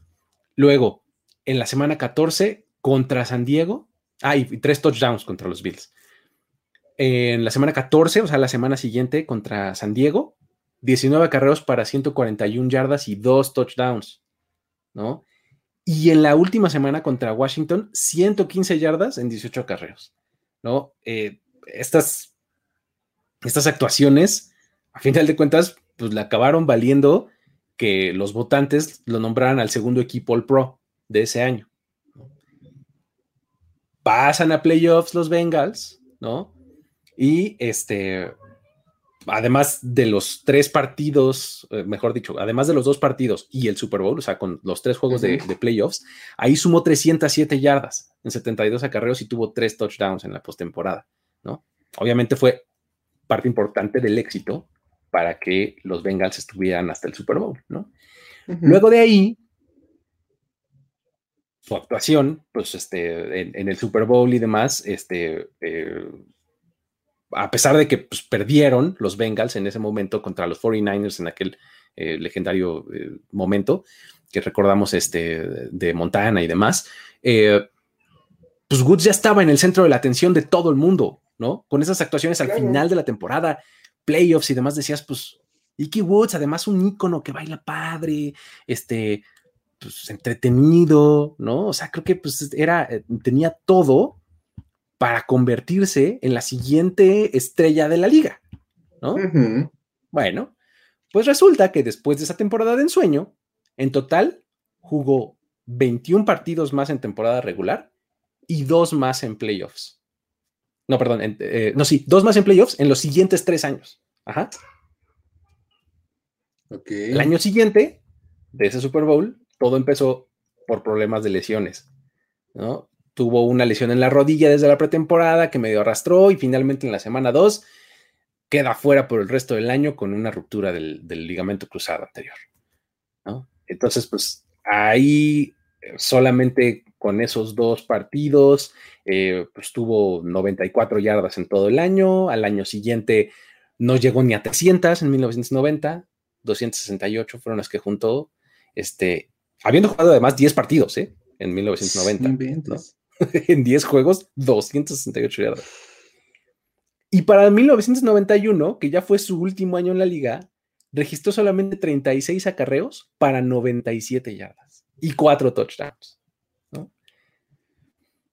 Luego, en la semana 14 contra San Diego, hay tres touchdowns contra los Bills. En la semana 14, o sea, la semana siguiente contra San Diego, 19 acarreos para 141 yardas y dos touchdowns, ¿no? Y en la última semana contra Washington, 115 yardas en 18 acarreos, ¿no? Eh, estas, estas actuaciones, a final de cuentas, pues le acabaron valiendo que los votantes lo nombraran al segundo equipo All Pro de ese año. Pasan a playoffs los Bengals, ¿no? Y este, además de los tres partidos, eh, mejor dicho, además de los dos partidos y el Super Bowl, o sea, con los tres juegos de, playoffs, ahí sumó 307 yardas en 72 acarreos y tuvo tres touchdowns en la postemporada, ¿no? Obviamente fue parte importante del éxito para que los Bengals estuvieran hasta el Super Bowl, ¿no? Luego de ahí, su actuación, pues este, en, el Super Bowl y demás, este, eh, a pesar de que pues, perdieron los Bengals en ese momento contra los 49ers en aquel eh, legendario eh, momento que recordamos este, de Montana y demás, pues Woods ya estaba en el centro de la atención de todo el mundo, ¿no? Con esas actuaciones al final de la temporada, playoffs y demás, decías, pues, Icky Woods, además un ícono que baila padre, este, pues, entretenido, ¿no? O sea, creo que pues era, eh, tenía todo para convertirse en la siguiente estrella de la liga, ¿no? Bueno, pues resulta que después de esa temporada de ensueño, en total jugó 21 partidos más en temporada regular y dos más en playoffs. No, perdón. Eh, no, sí, dos más en playoffs en los siguientes tres años. Ajá. El año siguiente de ese Super Bowl, todo empezó por problemas de lesiones. ¿no? Tuvo una lesión en la rodilla desde la pretemporada que medio arrastró y finalmente en la semana 2 queda fuera por el resto del año con una ruptura del, ligamento cruzado anterior. Entonces, pues ahí solamente con esos dos partidos, eh, pues tuvo 94 yardas en todo el año. Al año siguiente no llegó ni a 300 en 1990, 268 fueron las que juntó, este, habiendo jugado además 10 partidos ¿eh? en 1990. en 10 juegos, 268 yardas. Y para 1991, que ya fue su último año en la liga, registró solamente 36 acarreos para 97 yardas y 4 touchdowns.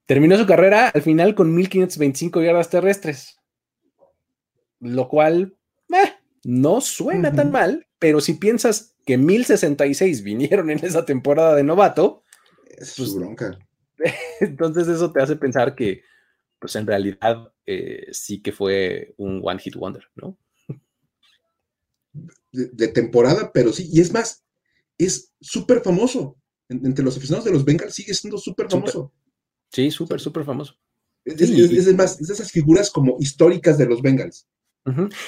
Terminó su carrera al final con 1525 yardas terrestres, lo cual eh, no suena tan mal, pero si piensas que 1066 vinieron en esa temporada de novato, es pues, bronca. Entonces eso te hace pensar que, pues en realidad eh, sí que fue un one hit wonder, ¿no? De, temporada, pero sí, y es más, es súper famoso. entre los aficionados de los Bengals sigue siendo súper famoso. Sí, súper, súper famoso. Es, más, es de esas figuras como históricas de los Bengals.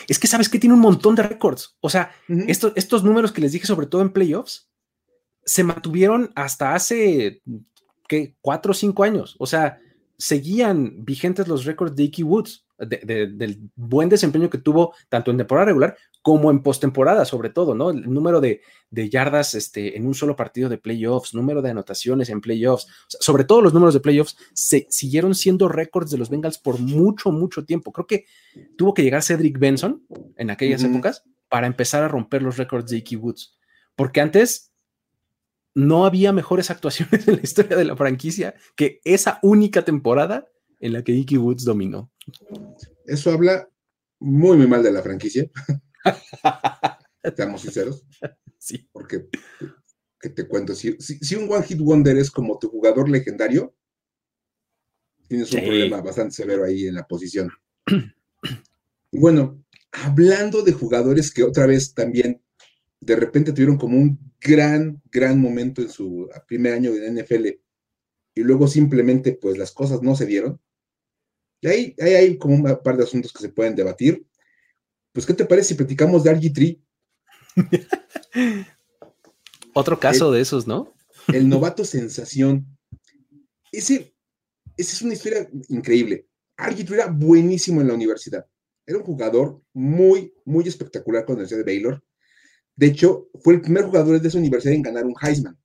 Es que sabes que tiene un montón de récords. O sea, estos, estos números que les dije, sobre todo en playoffs, se mantuvieron hasta hace ¿qué? cuatro o cinco años. O sea, seguían vigentes los récords de Icky Woods, del buen desempeño que tuvo tanto en temporada regular como en postemporada, sobre todo, ¿no? El número de, yardas este, en un solo partido de playoffs, número de anotaciones en playoffs, sobre todo los números de playoffs, se siguieron siendo récords de los Bengals por mucho, mucho tiempo. Creo que tuvo que llegar Cedric Benson en aquellas épocas para empezar a romper los récords de Icky Woods, porque antes no había mejores actuaciones en la historia de la franquicia que esa única temporada en la que Icky Woods dominó. Eso habla muy, muy mal de la franquicia. Seamos sinceros. Sí. Porque, ¿qué te cuento? Si, un One Hit Wonder es como tu jugador legendario, tienes un problema bastante severo ahí en la posición. bueno, hablando de jugadores que otra vez también de repente tuvieron como un gran, gran momento en su primer año en NFL y luego simplemente pues las cosas no se dieron. Y ahí, hay como un par de asuntos que se pueden debatir. Pues, ¿qué te parece si platicamos de RG3? Otro caso de esos, ¿no? el novato sensación. Ese, esa es una historia increíble. RG3 era buenísimo en la universidad. Era un jugador muy, muy espectacular con C de Baylor. De hecho, fue el primer jugador de esa universidad en ganar un Heisman.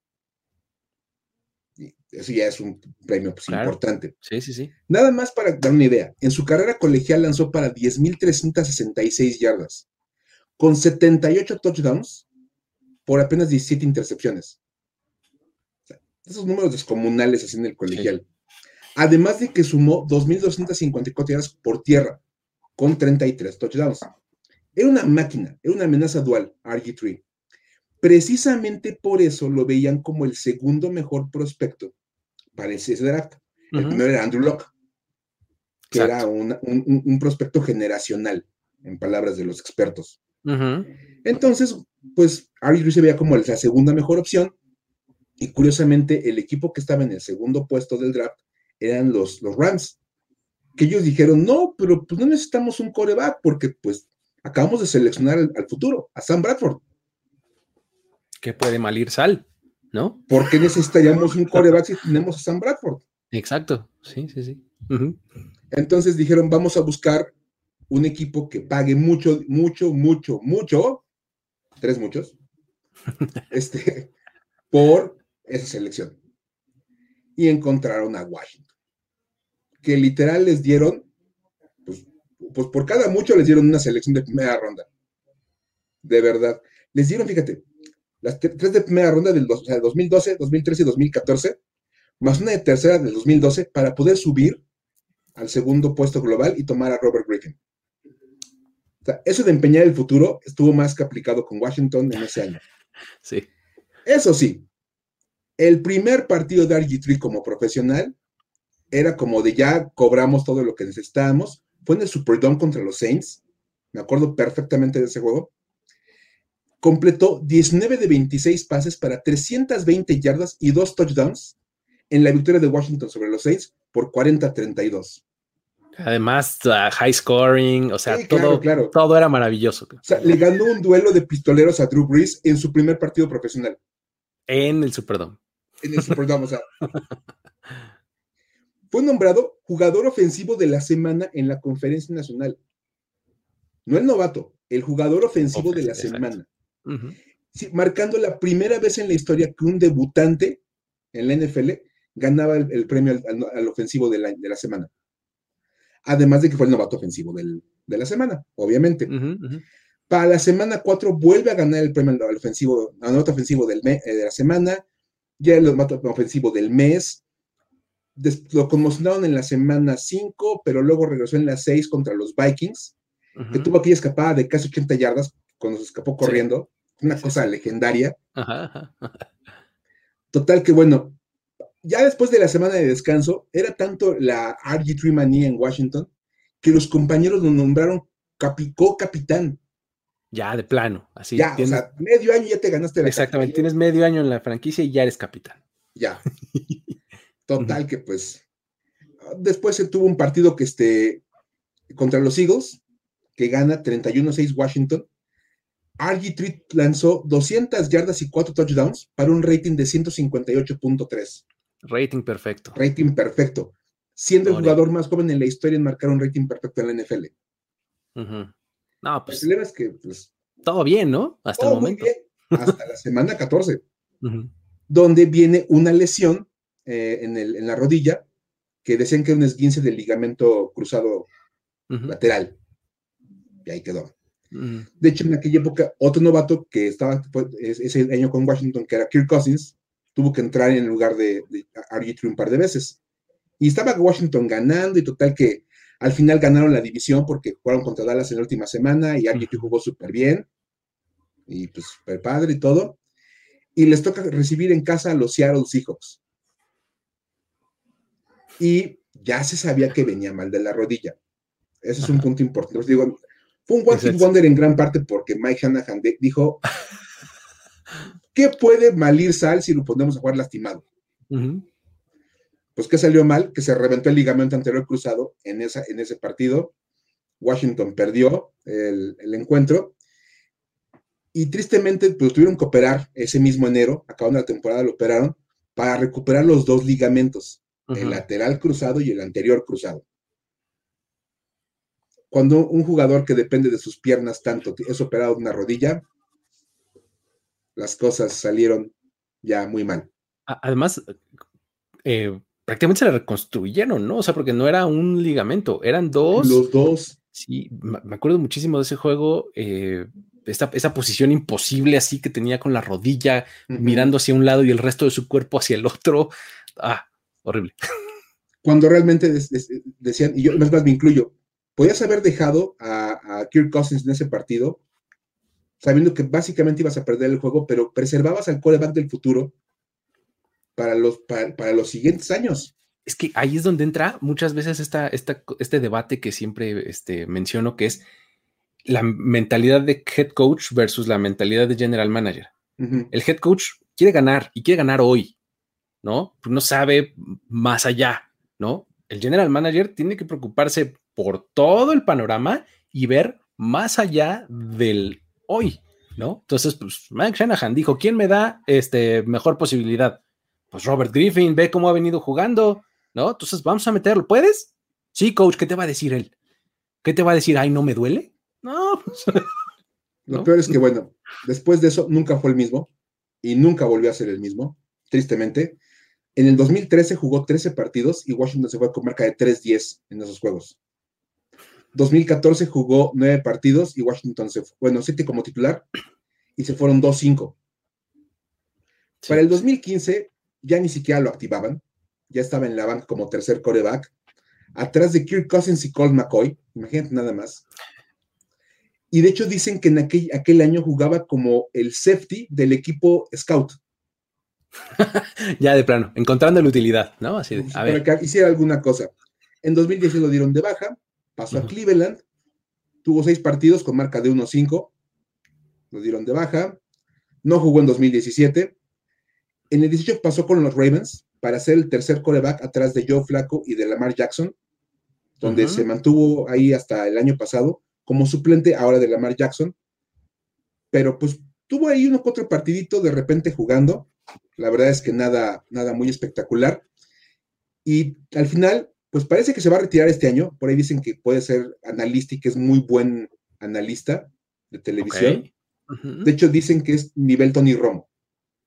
Eso ya es un premio pues, importante. Sí, sí, sí. Nada más para dar una idea. En su carrera colegial lanzó para 10.366 yardas, con 78 touchdowns por apenas 17 intercepciones. esos números descomunales así en el colegial. Además de que sumó 2.254 yardas por tierra, con 33 touchdowns. Era una máquina, era una amenaza dual, RG3. Precisamente por eso lo veían como el segundo mejor prospecto para ese draft. El primero era Andrew Locke, que era un, prospecto generacional, en palabras de los expertos. Entonces, pues RG3 se veía como la segunda mejor opción. Y curiosamente, el equipo que estaba en el segundo puesto del draft eran los, los Rams, que ellos dijeron, no, pero pues no necesitamos un coreback porque pues acabamos de seleccionar al, futuro, a Sam Bradford. Que puede malir sal, ¿no? ¿Por qué necesitaríamos un coreback si tenemos a Sam Bradford? Exacto, sí, sí, sí. Entonces dijeron, vamos a buscar un equipo que pague mucho, mucho, mucho, mucho, tres muchos, este, por esa selección. Y encontraron a Washington, que literal les dieron pues por cada mucho les dieron una selección de primera ronda. De verdad. Les dieron, fíjate, las tres de primera ronda del 2012, 2013 y 2014, más una de tercera del 2012 para poder subir al segundo puesto global y tomar a Robert Griffin. O sea, eso de empeñar el futuro estuvo más que aplicado con Washington en ese año. Sí. Eso sí, el primer partido de RG3 como profesional era como de ya cobramos todo lo que necesitábamos, fue en el Superdome contra los Saints, me acuerdo perfectamente de ese juego, completó 19 de 26 pases para 320 yardas y dos touchdowns en la victoria de Washington sobre los Saints por 40-32. Además, high scoring, o sea, todo, todo era maravilloso. O sea, le ganó un duelo de pistoleros a Drew Brees en su primer partido profesional. En el Superdome. En el Superdome, o sea. Fue nombrado jugador ofensivo de la semana en la conferencia nacional. No el novato, el jugador ofensivo de la semana. marcando la primera vez en la historia que un debutante en la NFL ganaba el, premio al, ofensivo de la, semana. Además de que fue el novato ofensivo de la semana, obviamente. Para la semana 4 vuelve a ganar el premio al ofensivo, al novato ofensivo del eh, de la semana, ya el novato ofensivo del mes. Lo conmocionaron en la semana 5, pero luego regresó en la 6 contra los Vikings, que tuvo aquella escapada de casi 80 yardas cuando se escapó corriendo. Una cosa legendaria. Total que bueno, ya después de la semana de descanso, era tanto la RG3 manía en Washington que los compañeros lo nombraron co-capitán. Ya, de plano, así. Ya, o sea, medio año ya te ganaste la Exactamente, tienes medio año en la franquicia y ya eres capitán. Ya. Total que pues, después se tuvo un partido que este, contra los Eagles, que gana 31-6 Washington. RG3 lanzó 200 yardas y 4 touchdowns para un rating de 158.3. Rating perfecto. Rating perfecto. Siendo el jugador más joven en la historia en marcar un rating perfecto en la NFL. No, pues. El problema es que, pues. Todo bien, ¿no? Hasta el momento. hasta la semana 14. Donde viene una lesión eh, en, el, en, la rodilla que decían que era un esguince del ligamento cruzado lateral. Y ahí quedó. De hecho, en aquella época, otro novato que estaba ese año con Washington, que era Kirk Cousins, tuvo que entrar en el lugar de, de un par de veces. Y estaba Washington ganando y total que al final ganaron la división porque jugaron contra Dallas en la última semana y RG3 jugó súper bien y pues súper padre y todo. Y les toca recibir en casa a los Seattle Seahawks. Y ya se sabía que venía mal de la rodilla. Ese es un punto importante. digo, fue un one wonder en gran parte porque Mike Shanahan dijo, ¿Qué puede malir Sal si lo ponemos a jugar lastimado? Pues ¿qué salió mal? Que se reventó el ligamento anterior cruzado en, esa, en ese partido. Washington perdió el, encuentro. Y tristemente, pues tuvieron que operar ese mismo enero, acabando la temporada, lo operaron para recuperar los dos ligamentos, el lateral cruzado y el anterior cruzado. Cuando un jugador que depende de sus piernas tanto es operado de una rodilla, las cosas salieron ya muy mal. Además, eh, prácticamente se le reconstruyeron, ¿no? O sea, porque no era un ligamento, eran dos. Los dos. Sí, me acuerdo muchísimo de ese juego, eh, esa posición imposible así que tenía con la rodilla mirando hacia un lado y el resto de su cuerpo hacia el otro. Ah, horrible. Cuando realmente decían, y yo más, más me incluyo, podías haber dejado a, a Kirk Cousins en ese partido sabiendo que básicamente ibas a perder el juego, pero preservabas al coreback del futuro para los, para, los siguientes años. Es que ahí es donde entra muchas veces esta, este debate que siempre este, menciono, que es la mentalidad de head coach versus la mentalidad de general manager. El head coach quiere ganar y quiere ganar hoy, ¿no? Pues no sabe más allá, ¿no? El general manager tiene que preocuparse por todo el panorama y ver más allá del hoy, ¿no? Entonces, pues Mike Shanahan dijo, ¿quién me da este, mejor posibilidad? Pues Robert Griffin, ve cómo ha venido jugando, ¿no? Entonces vamos a meterlo, ¿puedes? Sí, coach, ¿qué te va a decir él? ¿Qué te va a decir? Ay, ¿no me duele? No. Pues, Lo peor es que, bueno, después de eso nunca fue el mismo y nunca volvió a ser el mismo, tristemente. En el 2013 jugó 13 partidos y Washington se fue con marca de 3-10 en esos juegos. 2014 jugó nueve partidos y Washington se fue, bueno, siete como titular y se fueron 2-5. Para el 2015 ya ni siquiera lo activaban, ya estaba en la banca como tercer coreback, atrás de Kirk Cousins y Colt McCoy, imagínate nada más. Y de hecho dicen que en aquel, aquel año jugaba como el safety del equipo scout. ya de plano, encontrando la utilidad, ¿no? Así de, a ver. hiciera alguna cosa. En 2010 lo dieron de baja, Pasó a Cleveland, tuvo seis partidos con marca de 1-5, lo dieron de baja, no jugó en 2017. En el 18 pasó con los Ravens para ser el tercer coreback atrás de Joe Flacco y de Lamar Jackson. donde se mantuvo ahí hasta el año pasado como suplente ahora de Lamar Jackson, pero pues tuvo ahí uno otro partidito de repente jugando, la verdad es que nada, nada muy espectacular, y al final, pues parece que se va a retirar este año, por ahí dicen que puede ser analista y que es muy buen analista de televisión, de hecho dicen que es nivel Tony Romo.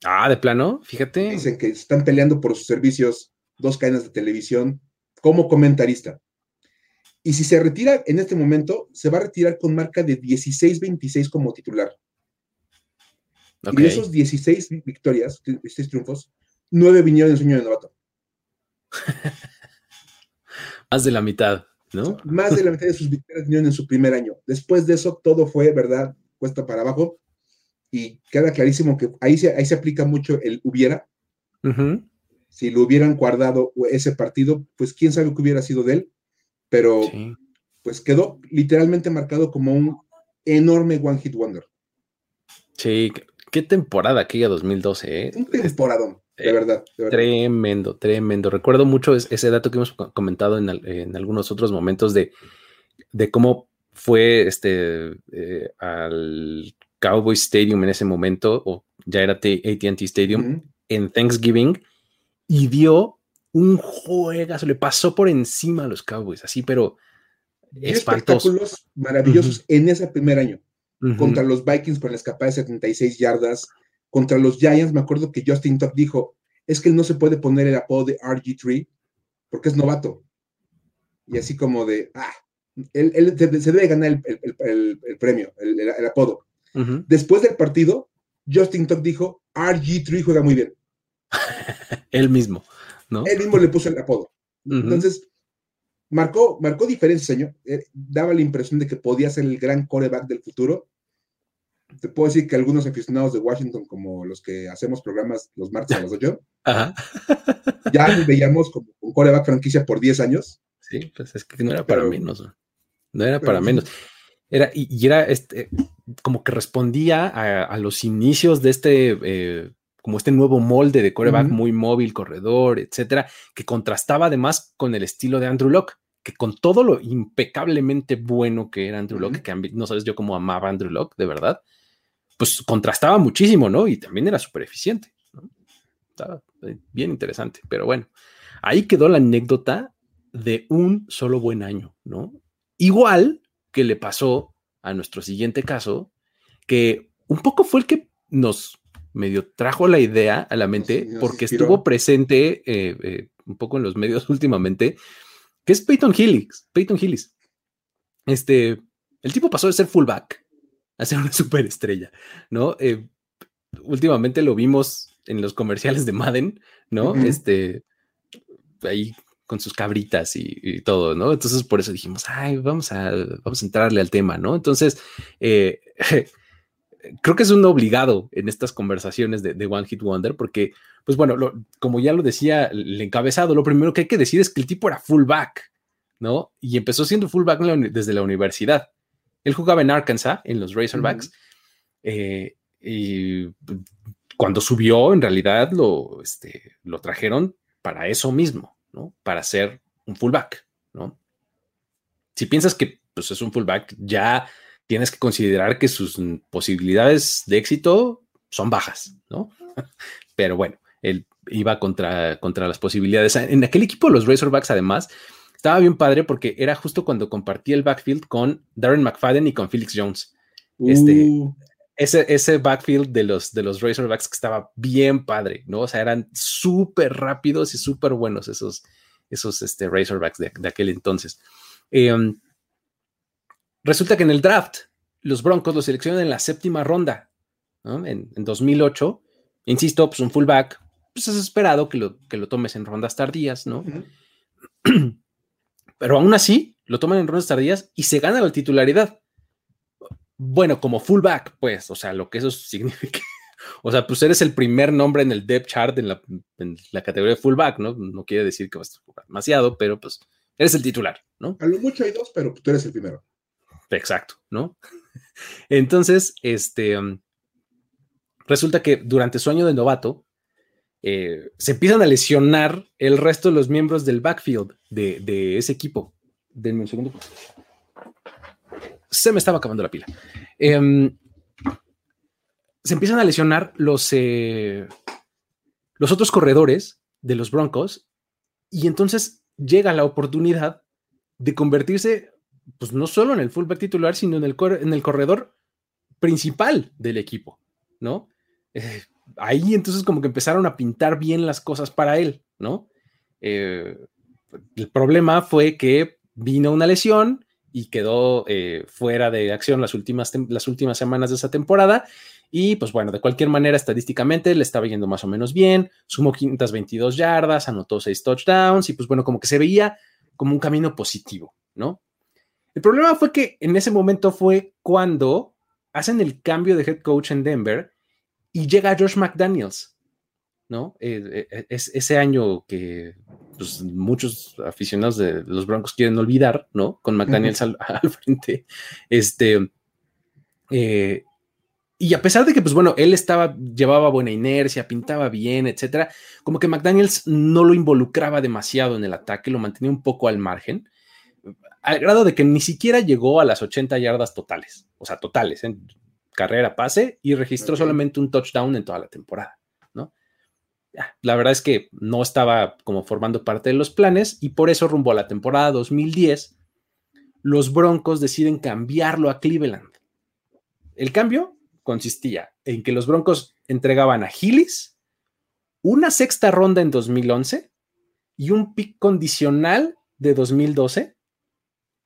Ah, de plano, fíjate. Dicen que están peleando por sus servicios dos cadenas de televisión como comentarista. Y si se retira en este momento, se va a retirar con marca de 16-26 como titular. Y de esos 16 victorias, 16 triunfos, 9 vinieron en sueño de novato. Más de la mitad, ¿no? Más de la mitad de sus victorias vinieron en su primer año. Después de eso, todo fue, ¿verdad? Cuesta para abajo. Y queda clarísimo que ahí se, ahí se aplica mucho el hubiera. Si lo hubieran guardado ese partido, pues quién sabe qué hubiera sido de él pero pues quedó literalmente marcado como un enorme One Hit Wonder. Sí, qué temporada aquella 2012, ¿eh? Un temporadón, de, verdad, Tremendo, tremendo. Recuerdo mucho ese dato que hemos comentado en, algunos otros momentos de, de cómo fue este eh, al Cowboy Stadium en ese momento, o ya era ATT Stadium, en Thanksgiving, y dio un juegazo, le pasó por encima a los Cowboys, así, pero espectáculos maravillosos en ese primer año. Contra los Vikings con la escapada de 76 yardas, contra los Giants, me acuerdo que Justin Tuck dijo, es que él no se puede poner el apodo de RG3 porque es novato. Y así como de, ah, él, se, debe ganar el, premio, el, apodo. Después del partido, Justin Tuck dijo, RG3 juega muy bien. él mismo. Él mismo le puso el apodo. Entonces, marcó, marcó diferencia, señor. Eh, daba la impresión de que podía ser el gran coreback del futuro. Te puedo decir que algunos aficionados de Washington, como los que hacemos programas los martes a las 8, ya veíamos como un coreback franquicia por 10 años. Sí, pues es que no era para menos. No era para menos. Era, y, era este, como que respondía a, los inicios de este eh, como este nuevo molde de coreback muy móvil, corredor, etcétera, que contrastaba además con el estilo de Andrew Locke, que con todo lo impecablemente bueno que era Andrew Locke, que no sabes yo cómo amaba Andrew Locke, de verdad, pues contrastaba muchísimo, ¿no? Y también era súper eficiente. Estaba eh, bien interesante, pero bueno, ahí quedó la anécdota de un solo buen año, ¿no? Igual que le pasó a nuestro siguiente caso, que un poco fue el que nos medio trajo la idea a la mente porque estuvo presente eh, eh, un poco en los medios últimamente, que es Peyton Hillis. Peyton Hillis. Este, el tipo pasó de ser fullback a ser una superestrella, ¿no? Eh, últimamente lo vimos en los comerciales de Madden, ¿no? Este, ahí con sus cabritas y, todo, ¿no? Entonces por eso dijimos, ay, vamos a, vamos a entrarle al tema, ¿no? Entonces, eh, creo que es un obligado en estas conversaciones de, One Hit Wonder, porque, pues bueno, como ya lo decía el encabezado, lo primero que hay que decir es que el tipo era fullback, ¿no? Y empezó siendo fullback desde la universidad. Él jugaba en Arkansas, en los Razorbacks, eh, y cuando subió, en realidad lo, este, lo trajeron para eso mismo, ¿no? Para ser un fullback, ¿no? Si piensas que pues, es un fullback, ya tienes que considerar que sus posibilidades de éxito son bajas, ¿no? Pero bueno, él iba contra, contra las posibilidades. En aquel equipo, los Razorbacks, además, estaba bien padre porque era justo cuando compartía el backfield con Darren McFadden y con Felix Jones. Este, uh. ese, ese backfield de los, de los Razorbacks que estaba bien padre, ¿no? O sea, eran súper rápidos y súper buenos esos, esos este, Razorbacks de, aquel entonces. Em, Resulta que en el draft, los Broncos lo seleccionan en la séptima ronda, en, 2008. Insisto, pues un fullback, pues es esperado que lo, que lo tomes en rondas tardías, ¿no? Pero aún así, lo toman en rondas tardías y se gana la titularidad. Bueno, como fullback, pues, o sea, lo que eso significa. O sea, pues eres el primer nombre en el depth chart en la, en la categoría de fullback, ¿no? No quiere decir que vas a jugar demasiado, pero pues eres el titular, ¿no? A lo mucho hay dos, pero tú eres el primero. Exacto, ¿no? Entonces, este, um, resulta que durante su año de novato, eh, se empiezan a lesionar el resto de los miembros del backfield de, ese equipo. Se me estaba acabando la pila. Em, se empiezan a lesionar los, eh, los otros corredores de los Broncos y entonces llega la oportunidad de convertirse, pues no solo en el fullback titular, sino en el, en el corredor principal del equipo, ¿no? Eh, ahí entonces como que empezaron a pintar bien las cosas para él, ¿no? Eh, el problema fue que vino una lesión y quedó eh, fuera de acción las últimas, las últimas semanas de esa temporada. Y pues bueno, de cualquier manera, estadísticamente le estaba yendo más o menos bien, sumó 522 yardas, anotó 6 touchdowns y pues bueno, como que se veía como un camino positivo, ¿no? El problema fue que en ese momento fue cuando hacen el cambio de head coach en Denver y llega Josh McDaniels, ¿no? Eh, eh, es ese año que pues, muchos aficionados de los Broncos quieren olvidar, ¿no? Con McDaniels al, frente. Este. Eh, y a pesar de que, pues bueno, él estaba, llevaba buena inercia, pintaba bien, etcétera, como que McDaniels no lo involucraba demasiado en el ataque, lo mantenía un poco al margen, al grado de que ni siquiera llegó a las 80 yardas totales, o sea, totales, en carrera, pase y registró solamente un touchdown en toda la temporada, ¿no? La verdad es que no estaba como formando parte de los planes y por eso rumbo a la temporada 2010, los Broncos deciden cambiarlo a Cleveland. El cambio consistía en que los Broncos entregaban a Gillis una sexta ronda en 2011 y un pick condicional de 2012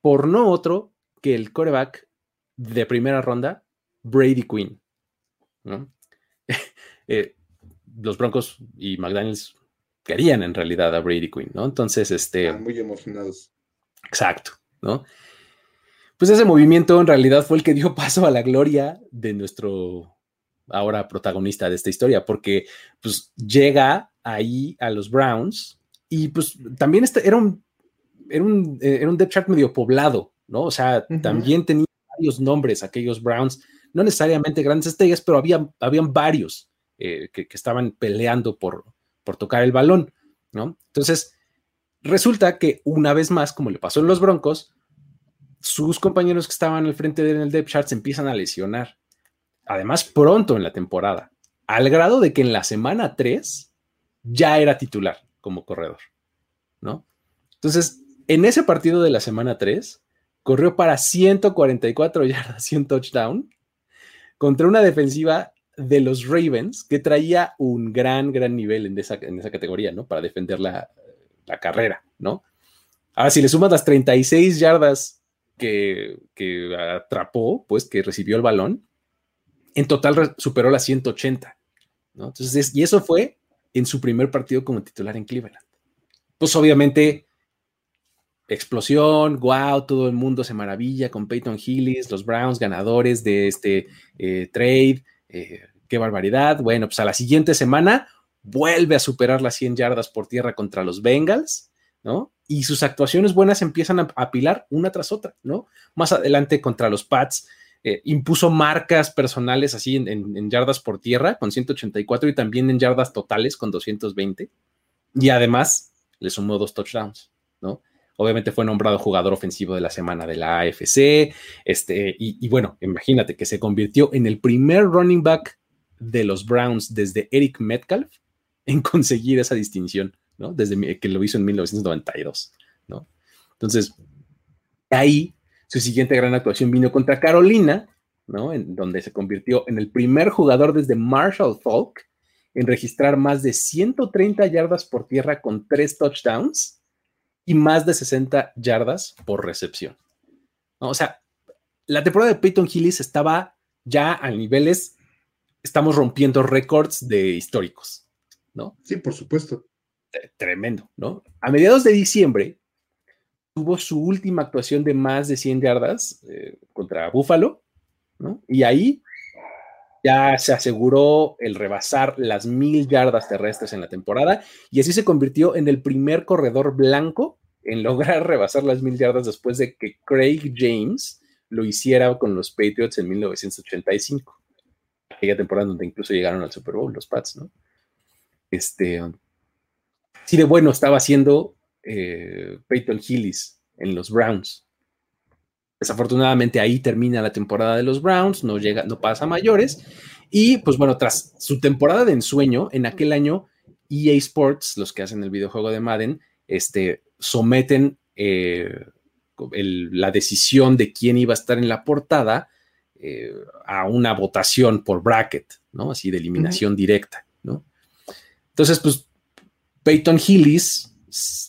por no otro que el coreback de primera ronda Brady Quinn. Eh, los Broncos y McDaniels querían en realidad a Brady Quinn, ¿no? Entonces, este... muy emocionados. Exacto, ¿no? Pues ese movimiento en realidad fue el que dio paso a la gloria de nuestro ahora protagonista de esta historia, porque pues llega ahí a los Browns y pues también este, era un, era un, eh, era un depth chart medio poblado, ¿no? O sea, también tenía varios nombres aquellos Browns no necesariamente grandes estrellas, pero había, habían varios eh, que, estaban peleando por, por tocar el balón, ¿no? Entonces, resulta que una vez más, como le pasó en los Broncos, sus compañeros que estaban al frente de él en el depth chart se empiezan a lesionar. Además, pronto en la temporada, al grado de que en la semana 3 ya era titular como corredor, ¿no? Entonces, en ese partido de la semana 3, corrió para 144 yardas y un touchdown contra una defensiva de los Ravens que traía un gran, gran nivel en esa, en esa categoría, ¿no? Para defender la, carrera, ¿no? Ahora, si le sumas las 36 yardas que, atrapó, pues que recibió el balón, en total superó las 180, ¿no? Entonces, y eso fue en su primer partido como titular en Cleveland. Pues obviamente explosión, wow, todo el mundo se maravilla con Peyton Hillis, los Browns ganadores de este eh, trade, eh, qué barbaridad. Bueno, pues a la siguiente semana vuelve a superar las 100 yardas por tierra contra los Bengals, ¿no? Y sus actuaciones buenas empiezan a apilar una tras otra, ¿no? Más adelante contra los Pats. Eh, impuso marcas personales así en, en, yardas por tierra con 184 y también en yardas totales con 220. Y además le sumó dos touchdowns, ¿no? Obviamente fue nombrado jugador ofensivo de la semana de la AFC. Este, y, bueno, imagínate que se convirtió en el primer running back de los Browns desde Eric Metcalf en conseguir esa distinción, ¿no? Desde que lo hizo en 1992, ¿no? Entonces, ahí su siguiente gran actuación vino contra Carolina, ¿no? En donde se convirtió en el primer jugador desde Marshall Falk en registrar más de 130 yardas por tierra con tres touchdowns y más de 60 yardas por recepción. O sea, la temporada de Peyton Hillis estaba ya a niveles, estamos rompiendo récords de históricos, ¿no? Sí, por supuesto. Tremendo, ¿no? A mediados de diciembre tuvo su última actuación de más de 100 yardas eh, contra Buffalo, ¿no? Y ahí ya se aseguró el rebasar las mil yardas terrestres en la temporada y así se convirtió en el primer corredor blanco en lograr rebasar las mil yardas después de que Craig James lo hiciera con los Patriots en 1985. Aquella temporada donde incluso llegaron al Super Bowl los Pats, ¿no? Este, sí de bueno estaba haciendo eh, Peyton Hillis en los Browns. Desafortunadamente ahí termina la temporada de los Browns, no llega, no pasa mayores. Y pues bueno, tras su temporada de ensueño, en aquel año EA Sports, los que hacen el videojuego de Madden, este, someten eh, la decisión de quién iba a estar en la portada eh, a una votación por bracket, ¿no? Así de eliminación directa, ¿no? Entonces, pues Peyton Hillis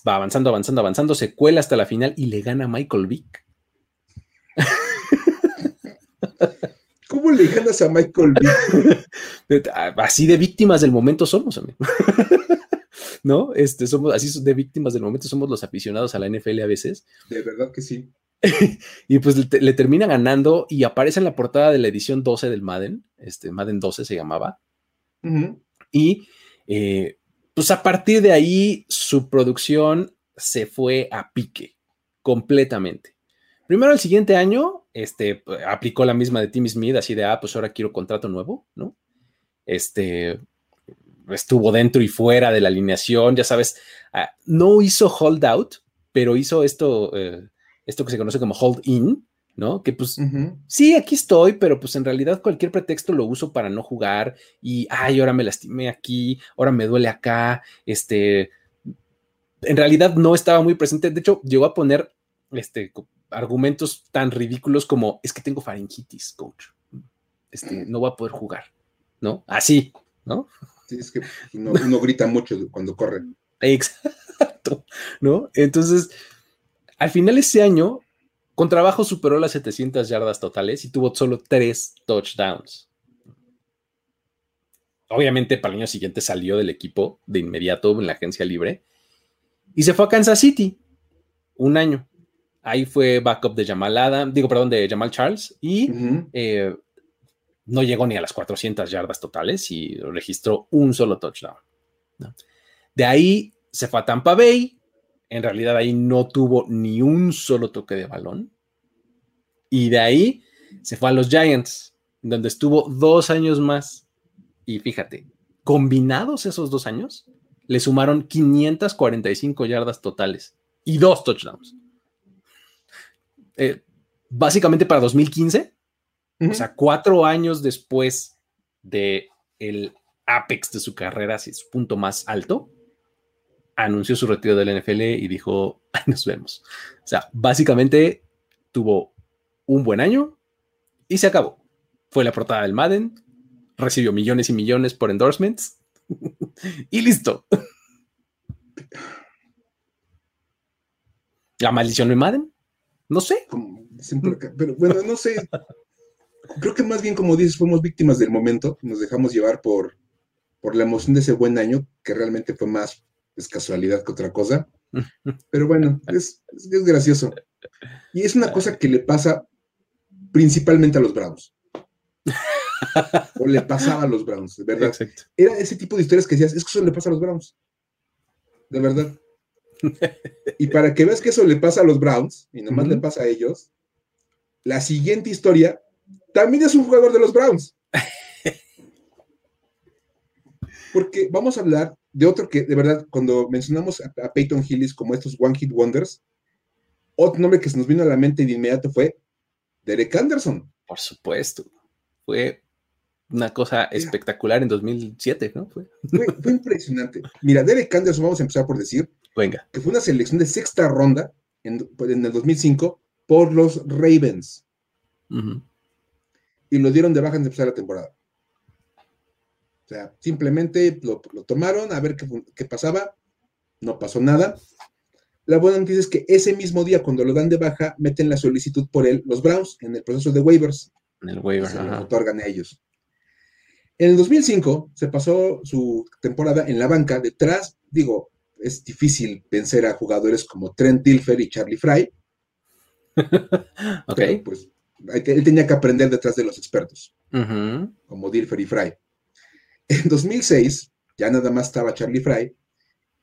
va avanzando, avanzando, avanzando, se cuela hasta la final y le gana a Michael Vick. ¿Cómo le ganas a Michael Vick? Así de víctimas del momento somos, amigo. ¿No? Este, somos así de víctimas del momento, somos los aficionados a la NFL a veces. De verdad que sí. y pues le, termina ganando y aparece en la portada de la edición 12 del Madden, este Madden 12 se llamaba. Y eh, pues a partir de ahí su producción se fue a pique completamente. Primero el siguiente año, este, aplicó la misma de Timmy Smith, así de, ah, pues ahora quiero contrato nuevo, ¿no? Este, estuvo dentro y fuera de la alineación, ya sabes, ah, no hizo holdout, pero hizo esto, eh, esto que se conoce como hold in, ¿no? Que pues sí, aquí estoy, pero pues en realidad cualquier pretexto lo uso para no jugar y, ay, ahora me lastimé aquí, ahora me duele acá, este, en realidad no estaba muy presente, de hecho llegó a poner, este, argumentos tan ridículos como, es que tengo faringitis, coach, este, no voy a poder jugar, ¿no? Así, ¿no? Sí, es que uno grita mucho cuando corre. Exacto, ¿no? Entonces, al final ese año, con trabajo superó las 700 yardas totales y tuvo solo tres touchdowns. Obviamente para el año siguiente salió del equipo de inmediato en la agencia libre y se fue a Kansas City un año. Ahí fue backup de Jamal Adam, digo, perdón, de Jamal Charles y eh, no llegó ni a las 400 yardas totales y registró un solo touchdown. De ahí se fue a Tampa Bay, en realidad ahí no tuvo ni un solo toque de balón. Y de ahí se fue a los Giants, donde estuvo dos años más. Y fíjate, combinados esos dos años, le sumaron 545 yardas totales y dos touchdowns. Eh, básicamente para 2015, o sea, cuatro años después de el apex de su carrera, así su punto más alto, anunció su retiro del NFL y dijo, nos vemos. O sea, básicamente tuvo un buen año y se acabó. Fue la portada del Madden, recibió millones y millones por endorsements y listo. ¿La maldición de Madden? No sé. pero bueno, no sé. Creo que más bien, como dices, fuimos víctimas del momento. Nos dejamos llevar por, por la emoción de ese buen año, que realmente fue más es casualidad que otra cosa. Pero bueno, es, gracioso. Y es una cosa que le pasa principalmente a los Browns. o le pasaba a los Browns, de verdad. Era ese tipo de historias que decías, es que eso le pasa a los Browns. De verdad. Y para que veas que eso le pasa a los Browns, y nomás le pasa a ellos, la siguiente historia también es un jugador de los Browns. Porque vamos a hablar de otro que, de verdad, cuando mencionamos a, Peyton Hillis como estos One Hit Wonders, otro nombre que se nos vino a la mente de inmediato fue Derek Anderson. Por supuesto. Fue una cosa espectacular en 2007, ¿no? Fue. Fue, impresionante. Mira, Derek Anderson, vamos a empezar por decir Venga. que fue una selección de sexta ronda en, en el 2005 por los Ravens. Y lo dieron de baja en empezar la temporada. O sea, simplemente lo, tomaron a ver qué, pasaba, no pasó nada. La buena noticia es que ese mismo día, cuando lo dan de baja, meten la solicitud por él, los Browns, en el proceso de waivers. En el waiver, se lo otorgan a ellos. En el 2005 se pasó su temporada en la banca detrás, digo, es difícil vencer a jugadores como Trent Dilfer y Charlie Fry. ok. pues él tenía que aprender detrás de los expertos, como Dilfer y Fry. En 2006, ya nada más estaba Charlie Fry,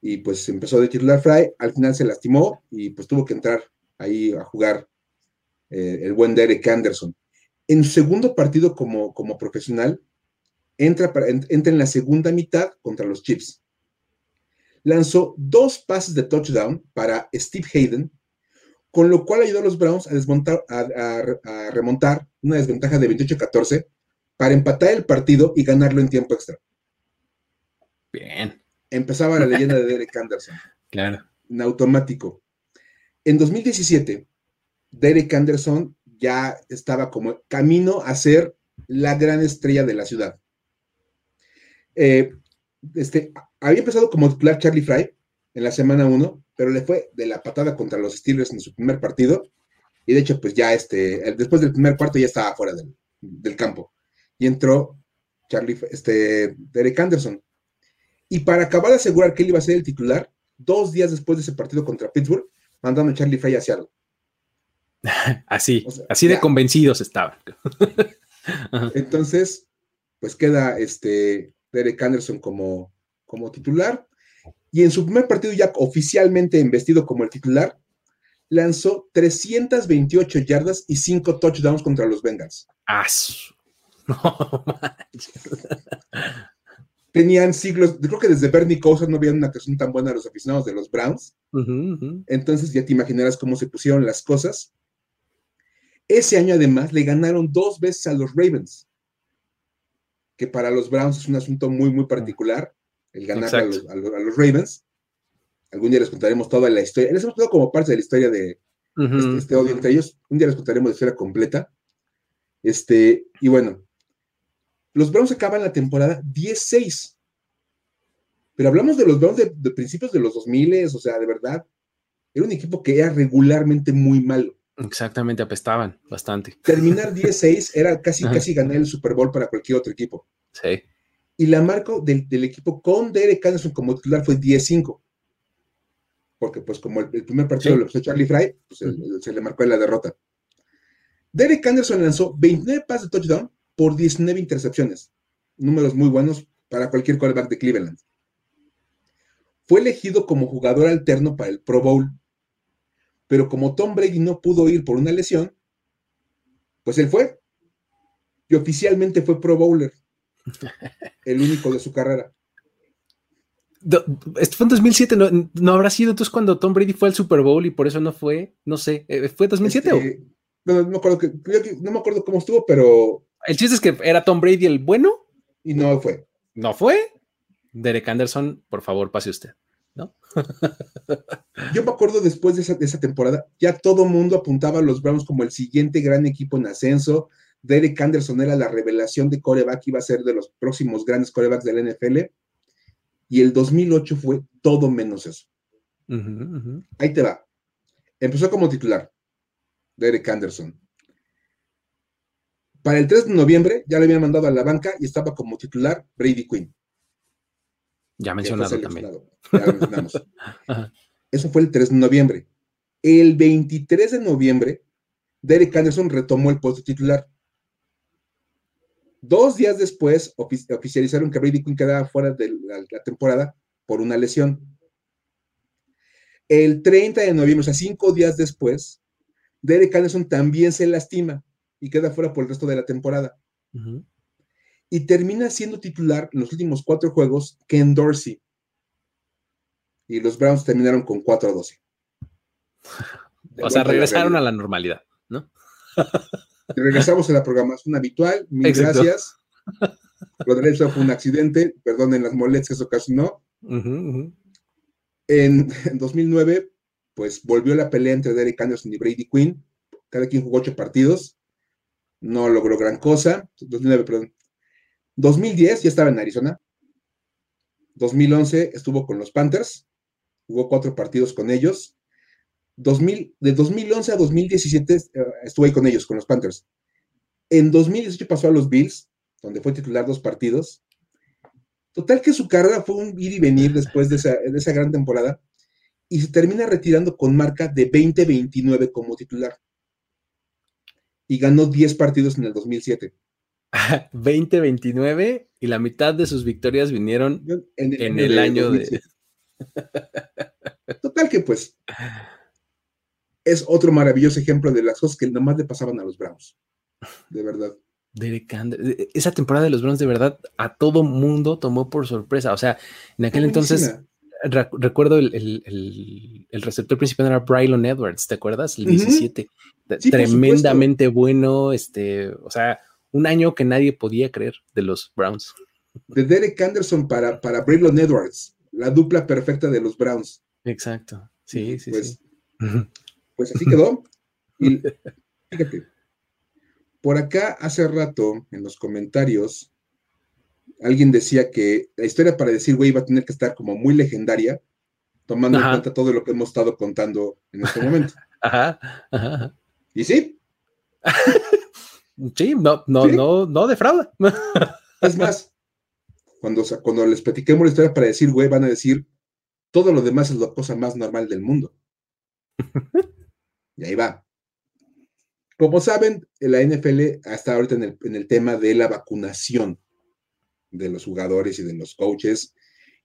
y pues empezó de titular Fry, al final se lastimó y pues tuvo que entrar ahí a jugar eh, el buen Derek Anderson. En su segundo partido como, como profesional, entra, entra en la segunda mitad contra los Chiefs. Lanzó dos pases de touchdown para Steve Hayden, con lo cual ayudó a los Browns a, desmontar, a, remontar una desventaja de 28-14 para empatar el partido y ganarlo en tiempo extra. Bien. Empezaba la leyenda de Derek Anderson. Claro. En automático. En 2017, Derek Anderson ya estaba como camino a ser la gran estrella de la ciudad. Eh, este, había empezado como titular Charlie Fry en la semana 1, pero le fue de la patada contra los Steelers en su primer partido. Y de hecho, pues ya este, después del primer cuarto ya estaba fuera del, campo. Y entró Charlie, este, Derek Anderson. Y para acabar de asegurar que él iba a ser el titular, dos días después de ese partido contra Pittsburgh, mandaron a Charlie Fry hacia algo. Así, así de convencidos estaban. Entonces, pues queda este Derek Anderson como, como titular. Y en su primer partido, ya oficialmente investido como el titular, lanzó 328 yardas y 5 touchdowns contra los Bengals. No Tenían siglos, creo que desde Bernie Kosar no había una actuación tan buena a los aficionados de los Browns. Entonces ya te imaginarás cómo se pusieron las cosas. Ese año además le ganaron dos veces a los Ravens, que para los Browns es un asunto muy, muy particular, el ganar a los, Ravens. Algún día les contaremos toda la historia. Les hemos contado como parte de la historia de este, este, odio entre ellos. Un día les contaremos la historia completa. Este, y bueno, los Browns acaban la temporada 10-6. Pero hablamos de los Browns de, de, principios de los 2000, o sea, de verdad, era un equipo que era regularmente muy malo. Exactamente, apestaban bastante. Terminar 10-6 era casi, casi ganar el Super Bowl para cualquier otro equipo. Sí. Y la marca del, equipo con Derek Anderson como titular fue 10-5. Porque, pues, como el, primer partido lo puso Charlie Fry, pues se le marcó en la derrota. Derek Anderson lanzó 29 pases de touchdown por 19 intercepciones. Números muy buenos para cualquier quarterback de Cleveland. Fue elegido como jugador alterno para el Pro Bowl pero como Tom Brady no pudo ir por una lesión, pues él fue. Y oficialmente fue Pro Bowler. El único de su carrera. Esto fue en 2007, ¿no, habrá sido entonces cuando Tom Brady fue al Super Bowl y por eso no fue? No sé, eh, ¿fue 2007 o? Este, no, me acuerdo no me acuerdo cómo estuvo, pero... El chiste es que era Tom Brady el bueno. Y no fue. ¿No fue? Derek Anderson, por favor, pase usted. ¿no? Yo me acuerdo después de esa, temporada, ya todo mundo apuntaba a los Browns como el siguiente gran equipo en ascenso. Derek Anderson era la revelación de coreback, iba a ser de los próximos grandes corebacks del NFL. Y el 2008 fue todo menos eso. Ahí te va. Empezó como titular, Derek Anderson. Para el 3 de noviembre ya le habían mandado a la banca y estaba como titular Brady Quinn. Ya mencionado también. Eso fue el 3 de noviembre. El 23 de noviembre, Derek Anderson retomó el puesto titular. Dos días después, oficializaron que Brady Quinn quedaba fuera de la, temporada por una lesión. El 30 de noviembre, o sea, cinco días después, Derek Anderson también se lastima y queda fuera por el resto de la temporada y termina siendo titular en los últimos cuatro juegos Ken Dorsey. Y los Browns terminaron con 4 a 12. o sea, regresaron a la normalidad, ¿no? Regresamos a la programación habitual. Mil gracias. Rodríguez fue un accidente, perdonen las molestias que ocasionó. En, 2009, pues volvió la pelea entre Derek Anderson y Brady Quinn. Cada quien jugó ocho partidos. No logró gran cosa. 2009, perdón. 2010 ya estaba en Arizona. 2011 estuvo con los Panthers. Jugó cuatro partidos con ellos. 2000, de 2011 a 2017 estuvo ahí con ellos, con los Panthers. En 2018 pasó a los Bills, donde fue titular dos partidos. Total que su carrera fue un ir y venir después de esa, de esa gran temporada y se termina retirando con marca de 20-29 como titular. Y ganó 10 partidos en el 2007. 2029 y la mitad de sus victorias vinieron en el, año de... Total que pues es otro maravilloso ejemplo de las cosas que nomás le pasaban a los Browns. De verdad. E, esa temporada de los Browns de verdad a todo mundo tomó por sorpresa. O sea, en aquel entonces recuerdo el, receptor principal era Brylon Edwards, ¿te acuerdas? El 17. Tremendamente bueno, este, o sea, un año que nadie podía creer de los Browns. De Derek Anderson para, para Braylon Edwards, la dupla perfecta de los Browns. Exacto, sí, sí, pues, Pues así quedó. Y fíjate, por acá hace rato en los comentarios alguien decía que la historia para decir güey iba a tener que estar como muy legendaria, tomando en cuenta todo lo que hemos estado contando en este momento. Ajá, ajá. ¿Y sí? sí, no, no, no, no defrauda. es más, cuando, cuando les platiquemos la historia para decir güey, van a decir todo lo demás es la cosa más normal del mundo. Y ahí va. Como saben, la NFL está ahorita en el, en el tema de la vacunación de los jugadores y de los coaches.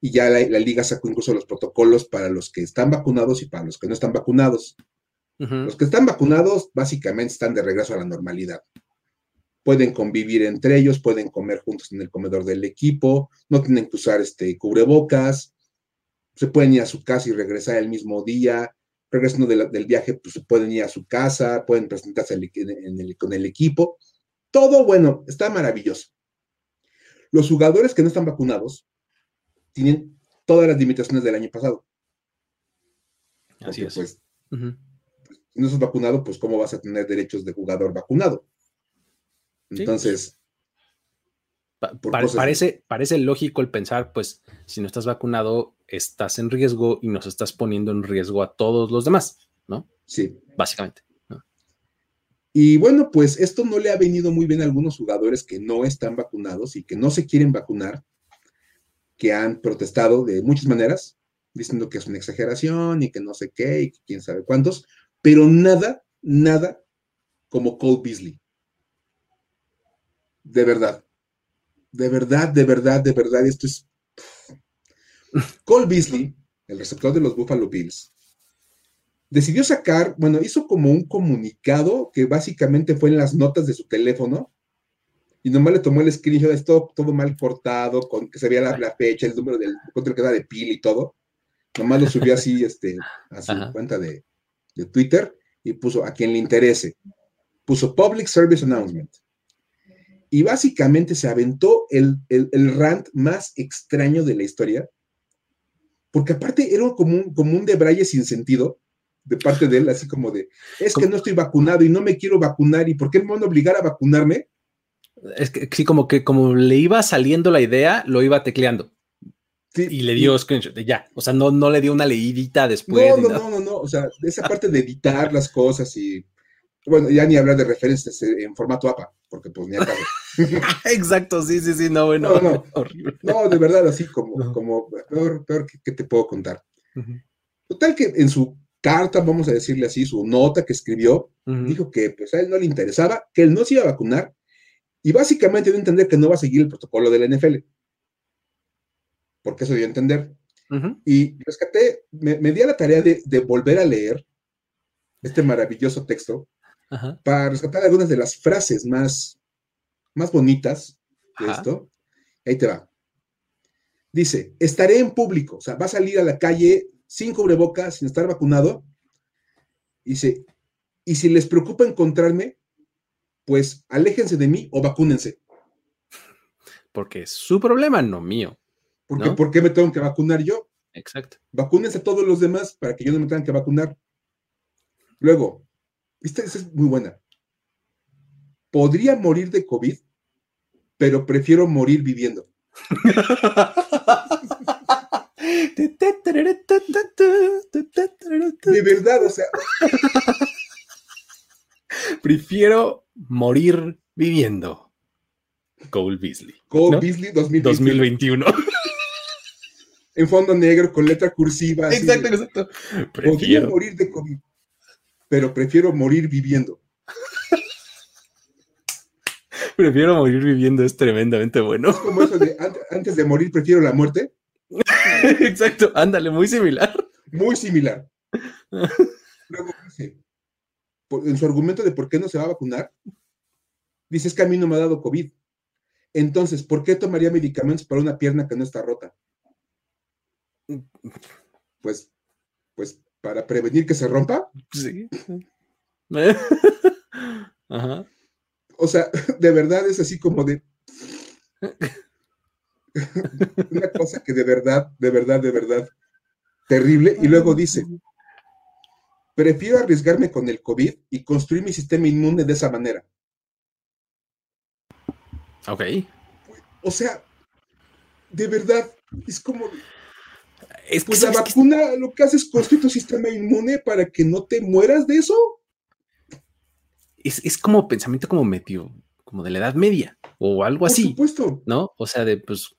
Y ya la, liga sacó incluso los protocolos para los que están vacunados y para los que no están vacunados. Los que están vacunados básicamente están de regreso a la normalidad. Pueden convivir entre ellos, pueden comer juntos en el comedor del equipo, no tienen que usar este cubrebocas, se pueden ir a su casa y regresar el mismo día, regresando del viaje, pues pueden ir a su casa, pueden presentarse con el equipo. Todo bueno, está maravilloso. Los jugadores que no están vacunados tienen todas las limitaciones del año pasado. Así es. Pues, si no estás vacunado, pues ¿cómo vas a tener derechos de jugador vacunado? Entonces... parece, parece lógico el pensar, pues, si no estás vacunado, estás en riesgo y nos estás poniendo en riesgo a todos los demás, ¿no? Sí. Básicamente. Y bueno, pues esto no le ha venido muy bien a algunos jugadores que no están vacunados y que no se quieren vacunar, que han protestado de muchas maneras, diciendo que es una exageración y que no sé qué y que quién sabe cuántos, pero nada, nada como Cole Beasley. De verdad. De verdad, de verdad, de verdad, esto es... Cole Beasley, el receptor de los Buffalo Bills, decidió sacar, bueno, hizo como un comunicado que básicamente fue en las notas de su teléfono y nomás le tomó el screenshot, de todo, todo mal cortado, con que se veía la, fecha, el número del control que da de pila y todo. Nomás lo subió así este, a su cuenta de, Twitter y puso a quien le interese. Puso Public Service Announcement. Y básicamente se aventó el, el, el rant más extraño de la historia, porque aparte era como un, como un debraye sin sentido, de parte de él, así como de, es que no estoy vacunado y no me quiero vacunar y ¿por qué me van a obligar a vacunarme? Es que sí, como que como le iba saliendo la idea, lo iba tecleando. y le dio screenshot ya, o sea, no, no le dio una leidita después. No, no, no, no, no, o sea, esa parte de editar las cosas y, bueno, ya ni hablar de referencias en formato APA, porque pues ni acabo. Exacto, sí, sí, sí, no, bueno. No, no, no de verdad, así como, como peor, peor que, te puedo contar. Total que en su carta, vamos a decirle así, su nota que escribió, dijo que pues, a él no le interesaba, que él no se iba a vacunar y básicamente dio a entender que no va a seguir el protocolo de la NFL. Porque eso dio a entender. Y rescaté, me, di a la tarea de, volver a leer este maravilloso texto para rescatar algunas de las frases más, más bonitas de esto. Ahí te va. Dice, estaré en público, o sea, va a salir a la calle sin cubrebocas, sin estar vacunado. Dice, y si les preocupa encontrarme, pues aléjense de mí o vacúnense. Porque es su problema, no mío. Porque, ¿por qué me tengo que vacunar yo? Exacto. Vacúnense todos los demás para que yo no me tenga que vacunar. Luego, esta es muy buena. Podría morir de COVID, pero prefiero morir viviendo. De verdad, o sea. Prefiero morir viviendo. Cole Beasley. Cole Beasley 2021. en fondo negro con letra cursiva. Exacto, exacto. Prefiero morir de COVID, pero prefiero morir viviendo. prefiero morir viviendo es tremendamente bueno. Es como eso de antes de morir prefiero la muerte. Exacto, ándale, muy similar. Muy similar. Luego dice, en su argumento de por qué no se va a vacunar, dice, es que a mí no me ha dado COVID. Entonces, ¿por qué tomaría medicamentos para una pierna que no está rota? Pues, pues para prevenir que se rompa. Sí. Ajá. O sea, de verdad es así como de. Una cosa que de verdad, de verdad, de verdad, terrible. Y luego dice: Prefiero arriesgarme con el COVID y construir mi sistema inmune de esa manera. Ok. O sea, de verdad, es como. Es pues la vacuna lo que hace es construir tu sistema inmune para que no te mueras de eso. Es, como pensamiento como medio, como de la edad media o algo así. Por supuesto. ¿No? O sea, de pues,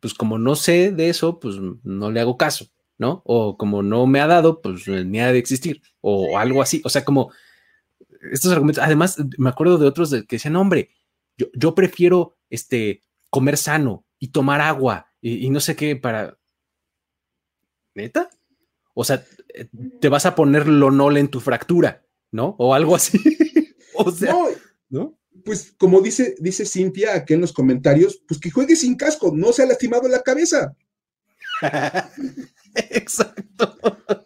pues como no sé de eso, pues no le hago caso, ¿no? O como no me ha dado, pues ni ha de existir, o algo así. O sea, como estos argumentos. Además, me acuerdo de otros que decían, hombre, yo, yo prefiero este, comer sano y tomar agua y no sé qué para ¿Neta? O sea, eh, te vas a poner lonol en tu fractura, ¿no? O algo así. o sea, no, Pues como dice, dice Cintia aquí en los comentarios, pues que juegue sin casco, no se ha lastimado la cabeza. Exacto.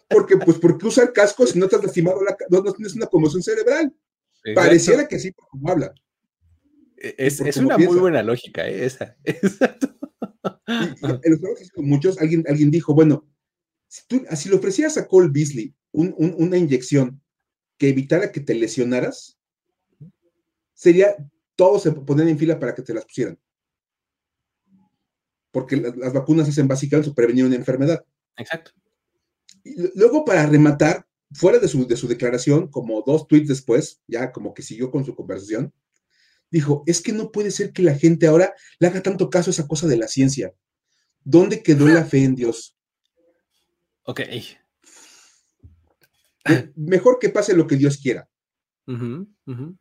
Porque, pues, ¿por qué usar casco si no te has lastimado la cabeza? No, tienes una conmoción cerebral. Pareciera que sí, por como habla. E, es, una muy buena lógica, ¿eh? esa. Exacto. en los muchos, alguien, alguien dijo, bueno, si, le ofrecieras a Cole Beasley una inyección que evitara que te lesionaras, sería, todos se ponen en fila para que te las pusieran. Porque las, vacunas hacen básicamente prevenir una enfermedad. Exacto. Y luego, para rematar, fuera de su, de su declaración, como dos tweets después, ya como que siguió con su conversación, dijo, es que no puede ser que la gente ahora le haga tanto caso a esa cosa de la ciencia. ¿Dónde quedó la fe en Dios? Ok. Mejor que pase lo que Dios quiera.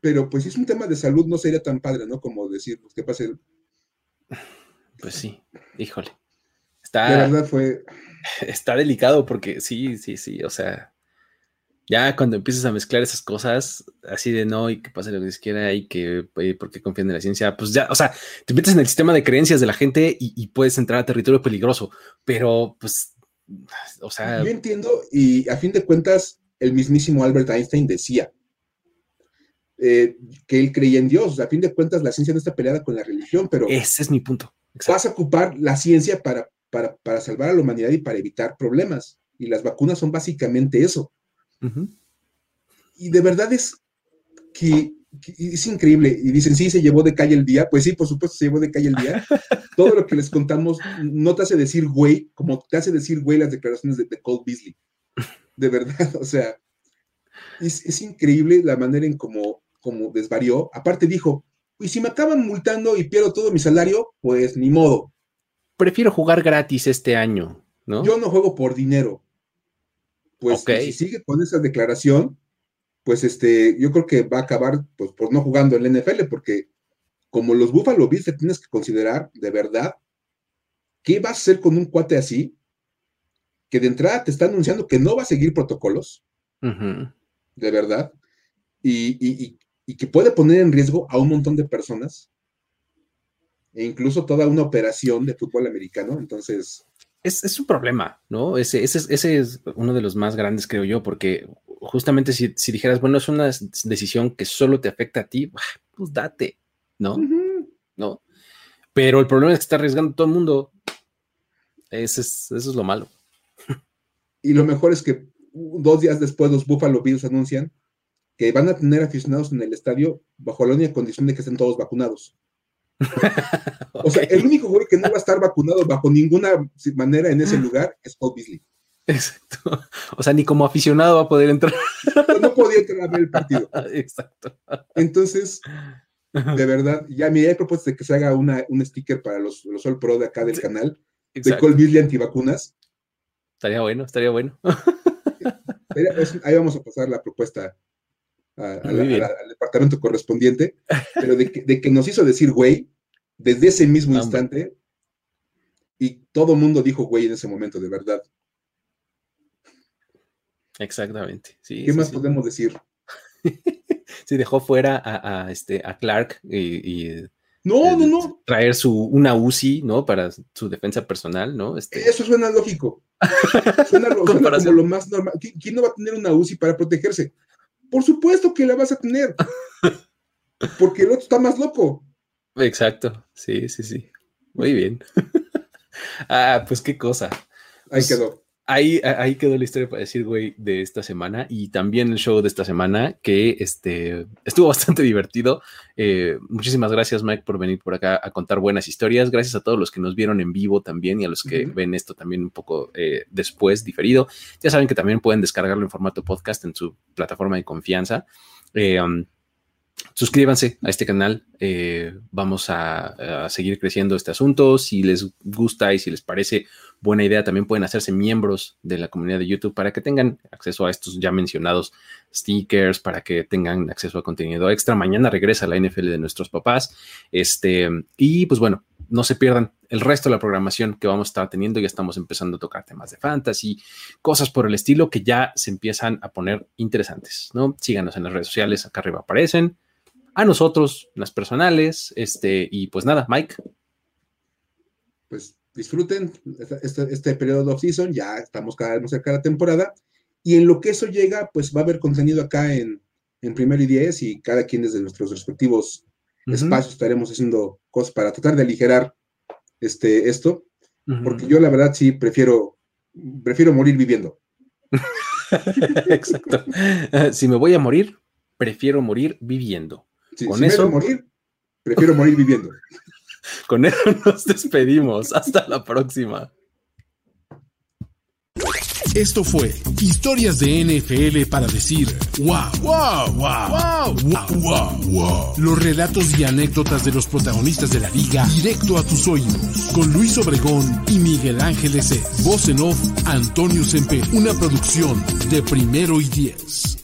Pero pues si es un tema de salud, no sería tan padre, ¿no? Como decir, pues, que pase. Pues sí, híjole. Está, la verdad fue. Está delicado porque sí, sí, sí. O sea, ya cuando empiezas a mezclar esas cosas, así de no, y que pase lo que Dios quiera, y que porque confían en la ciencia, pues ya, o sea, te metes en el sistema de creencias de la gente y, y puedes entrar a territorio peligroso, pero pues o sea. Yo entiendo, y a fin de cuentas, el mismísimo Albert Einstein decía eh, que él creía en Dios. A fin de cuentas, la ciencia no está peleada con la religión, pero. Ese es mi punto. Vas a ocupar la ciencia para, para, salvar a la humanidad y para evitar problemas. Y las vacunas son básicamente eso. Y de verdad es que es increíble. Y dicen, sí, se llevó de calle el día. Pues sí, por supuesto, se llevó de calle el día. Todo lo que les contamos no te hace decir güey, como te hace decir güey las declaraciones de, Cold Beasley. De verdad, o sea, es, increíble la manera en cómo, como desvarió. Aparte dijo, y si me acaban multando y pierdo todo mi salario, pues ni modo. Prefiero jugar gratis este año, ¿no? Yo no juego por dinero. Pues si sigue con esa declaración, pues este, yo creo que va a acabar pues, por no jugando en la NFL, porque como los Buffalo Bills te tienes que considerar de verdad, ¿qué vas a hacer con un cuate así? Que de entrada te está anunciando que no va a seguir protocolos, de verdad, y, que puede poner en riesgo a un montón de personas, e incluso toda una operación de fútbol americano, entonces... Es, un problema, ¿no? Ese, ese, ese, es uno de los más grandes, creo yo, porque justamente si, dijeras, bueno, es una decisión que solo te afecta a ti, pues date, ¿no? ¿No? Pero el problema es que está arriesgando todo el mundo. Eso es, eso es lo malo. Y lo mejor es que dos días después los Buffalo Bills anuncian que van a tener aficionados en el estadio bajo la única condición de que estén todos vacunados. O sea, el único güey que no va a estar vacunado bajo ninguna manera en ese lugar es Paul Beasley. Exacto. O sea, ni como aficionado va a poder entrar. No, podía entrar a ver el partido. Exacto. Entonces, de verdad, ya me he propuesto de que se haga una, un sticker para los, los All Pro de acá del canal, de Cole Beasley antivacunas. Estaría bueno, estaría bueno. Ahí vamos a pasar la propuesta al departamento correspondiente, pero de que, de que, nos hizo decir güey desde ese mismo instante y todo mundo dijo güey en ese momento, de verdad. Exactamente. Sí, ¿Qué más podemos decir? sí, dejó fuera a, este, a Clark y, No, no, no. Traer su, una UCI, ¿no? Para su defensa personal, ¿no? Este... Eso suena lógico. Suena, como lo más normal. ¿Quién no va a tener una UCI para protegerse? Por supuesto que la vas a tener. Porque el otro está más loco. Exacto. Sí, sí, sí. Muy bien. ah, pues qué cosa. Ahí pues quedó. Ahí, ahí quedó la historia para decir, güey, de esta semana y también el show de esta semana, que este, estuvo bastante divertido. Eh, muchísimas gracias, Mike, por venir por acá a contar buenas historias. Gracias a todos los que nos vieron en vivo también y a los que ven esto también un poco eh, después, diferido. Ya saben que también pueden descargarlo en formato podcast en su plataforma de confianza. Eh, um, suscríbanse a este canal. Eh, vamos a, seguir creciendo este asunto. Si les gusta y si les parece buena idea, también pueden hacerse miembros de la comunidad de YouTube para que tengan acceso a estos ya mencionados stickers, para que tengan acceso a contenido extra. Mañana regresa la NFL de nuestros papás. Este, y pues bueno, no se pierdan el resto de la programación que vamos a estar teniendo. Ya estamos empezando a tocar temas de fantasy, cosas por el estilo que ya se empiezan a poner interesantes, ¿no? Síganos en las redes sociales, acá arriba aparecen a nosotros, las personales, este, y pues nada, Mike. Pues disfruten este, este, periodo de off-season, ya estamos cada vez más cerca de la temporada, y en lo que eso llega, pues va a haber contenido acá en, en Primero y Diez, y cada quien desde nuestros respectivos espacios estaremos haciendo cosas para tratar de aligerar este, esto, porque yo la verdad sí prefiero, prefiero morir viviendo. Exacto. si me voy a morir, prefiero morir viviendo. Con eso. morir, prefiero morir viviendo. Con eso nos despedimos. Hasta la próxima. Esto fue Historias de NFL para decir wow, wow, wow, wow, wow, wow, Los relatos y anécdotas de los protagonistas de la liga directo a tus oídos. Con Luis Obregón y Miguel Ángeles Voz en off, Antonio Semper. Una producción de primero y diez.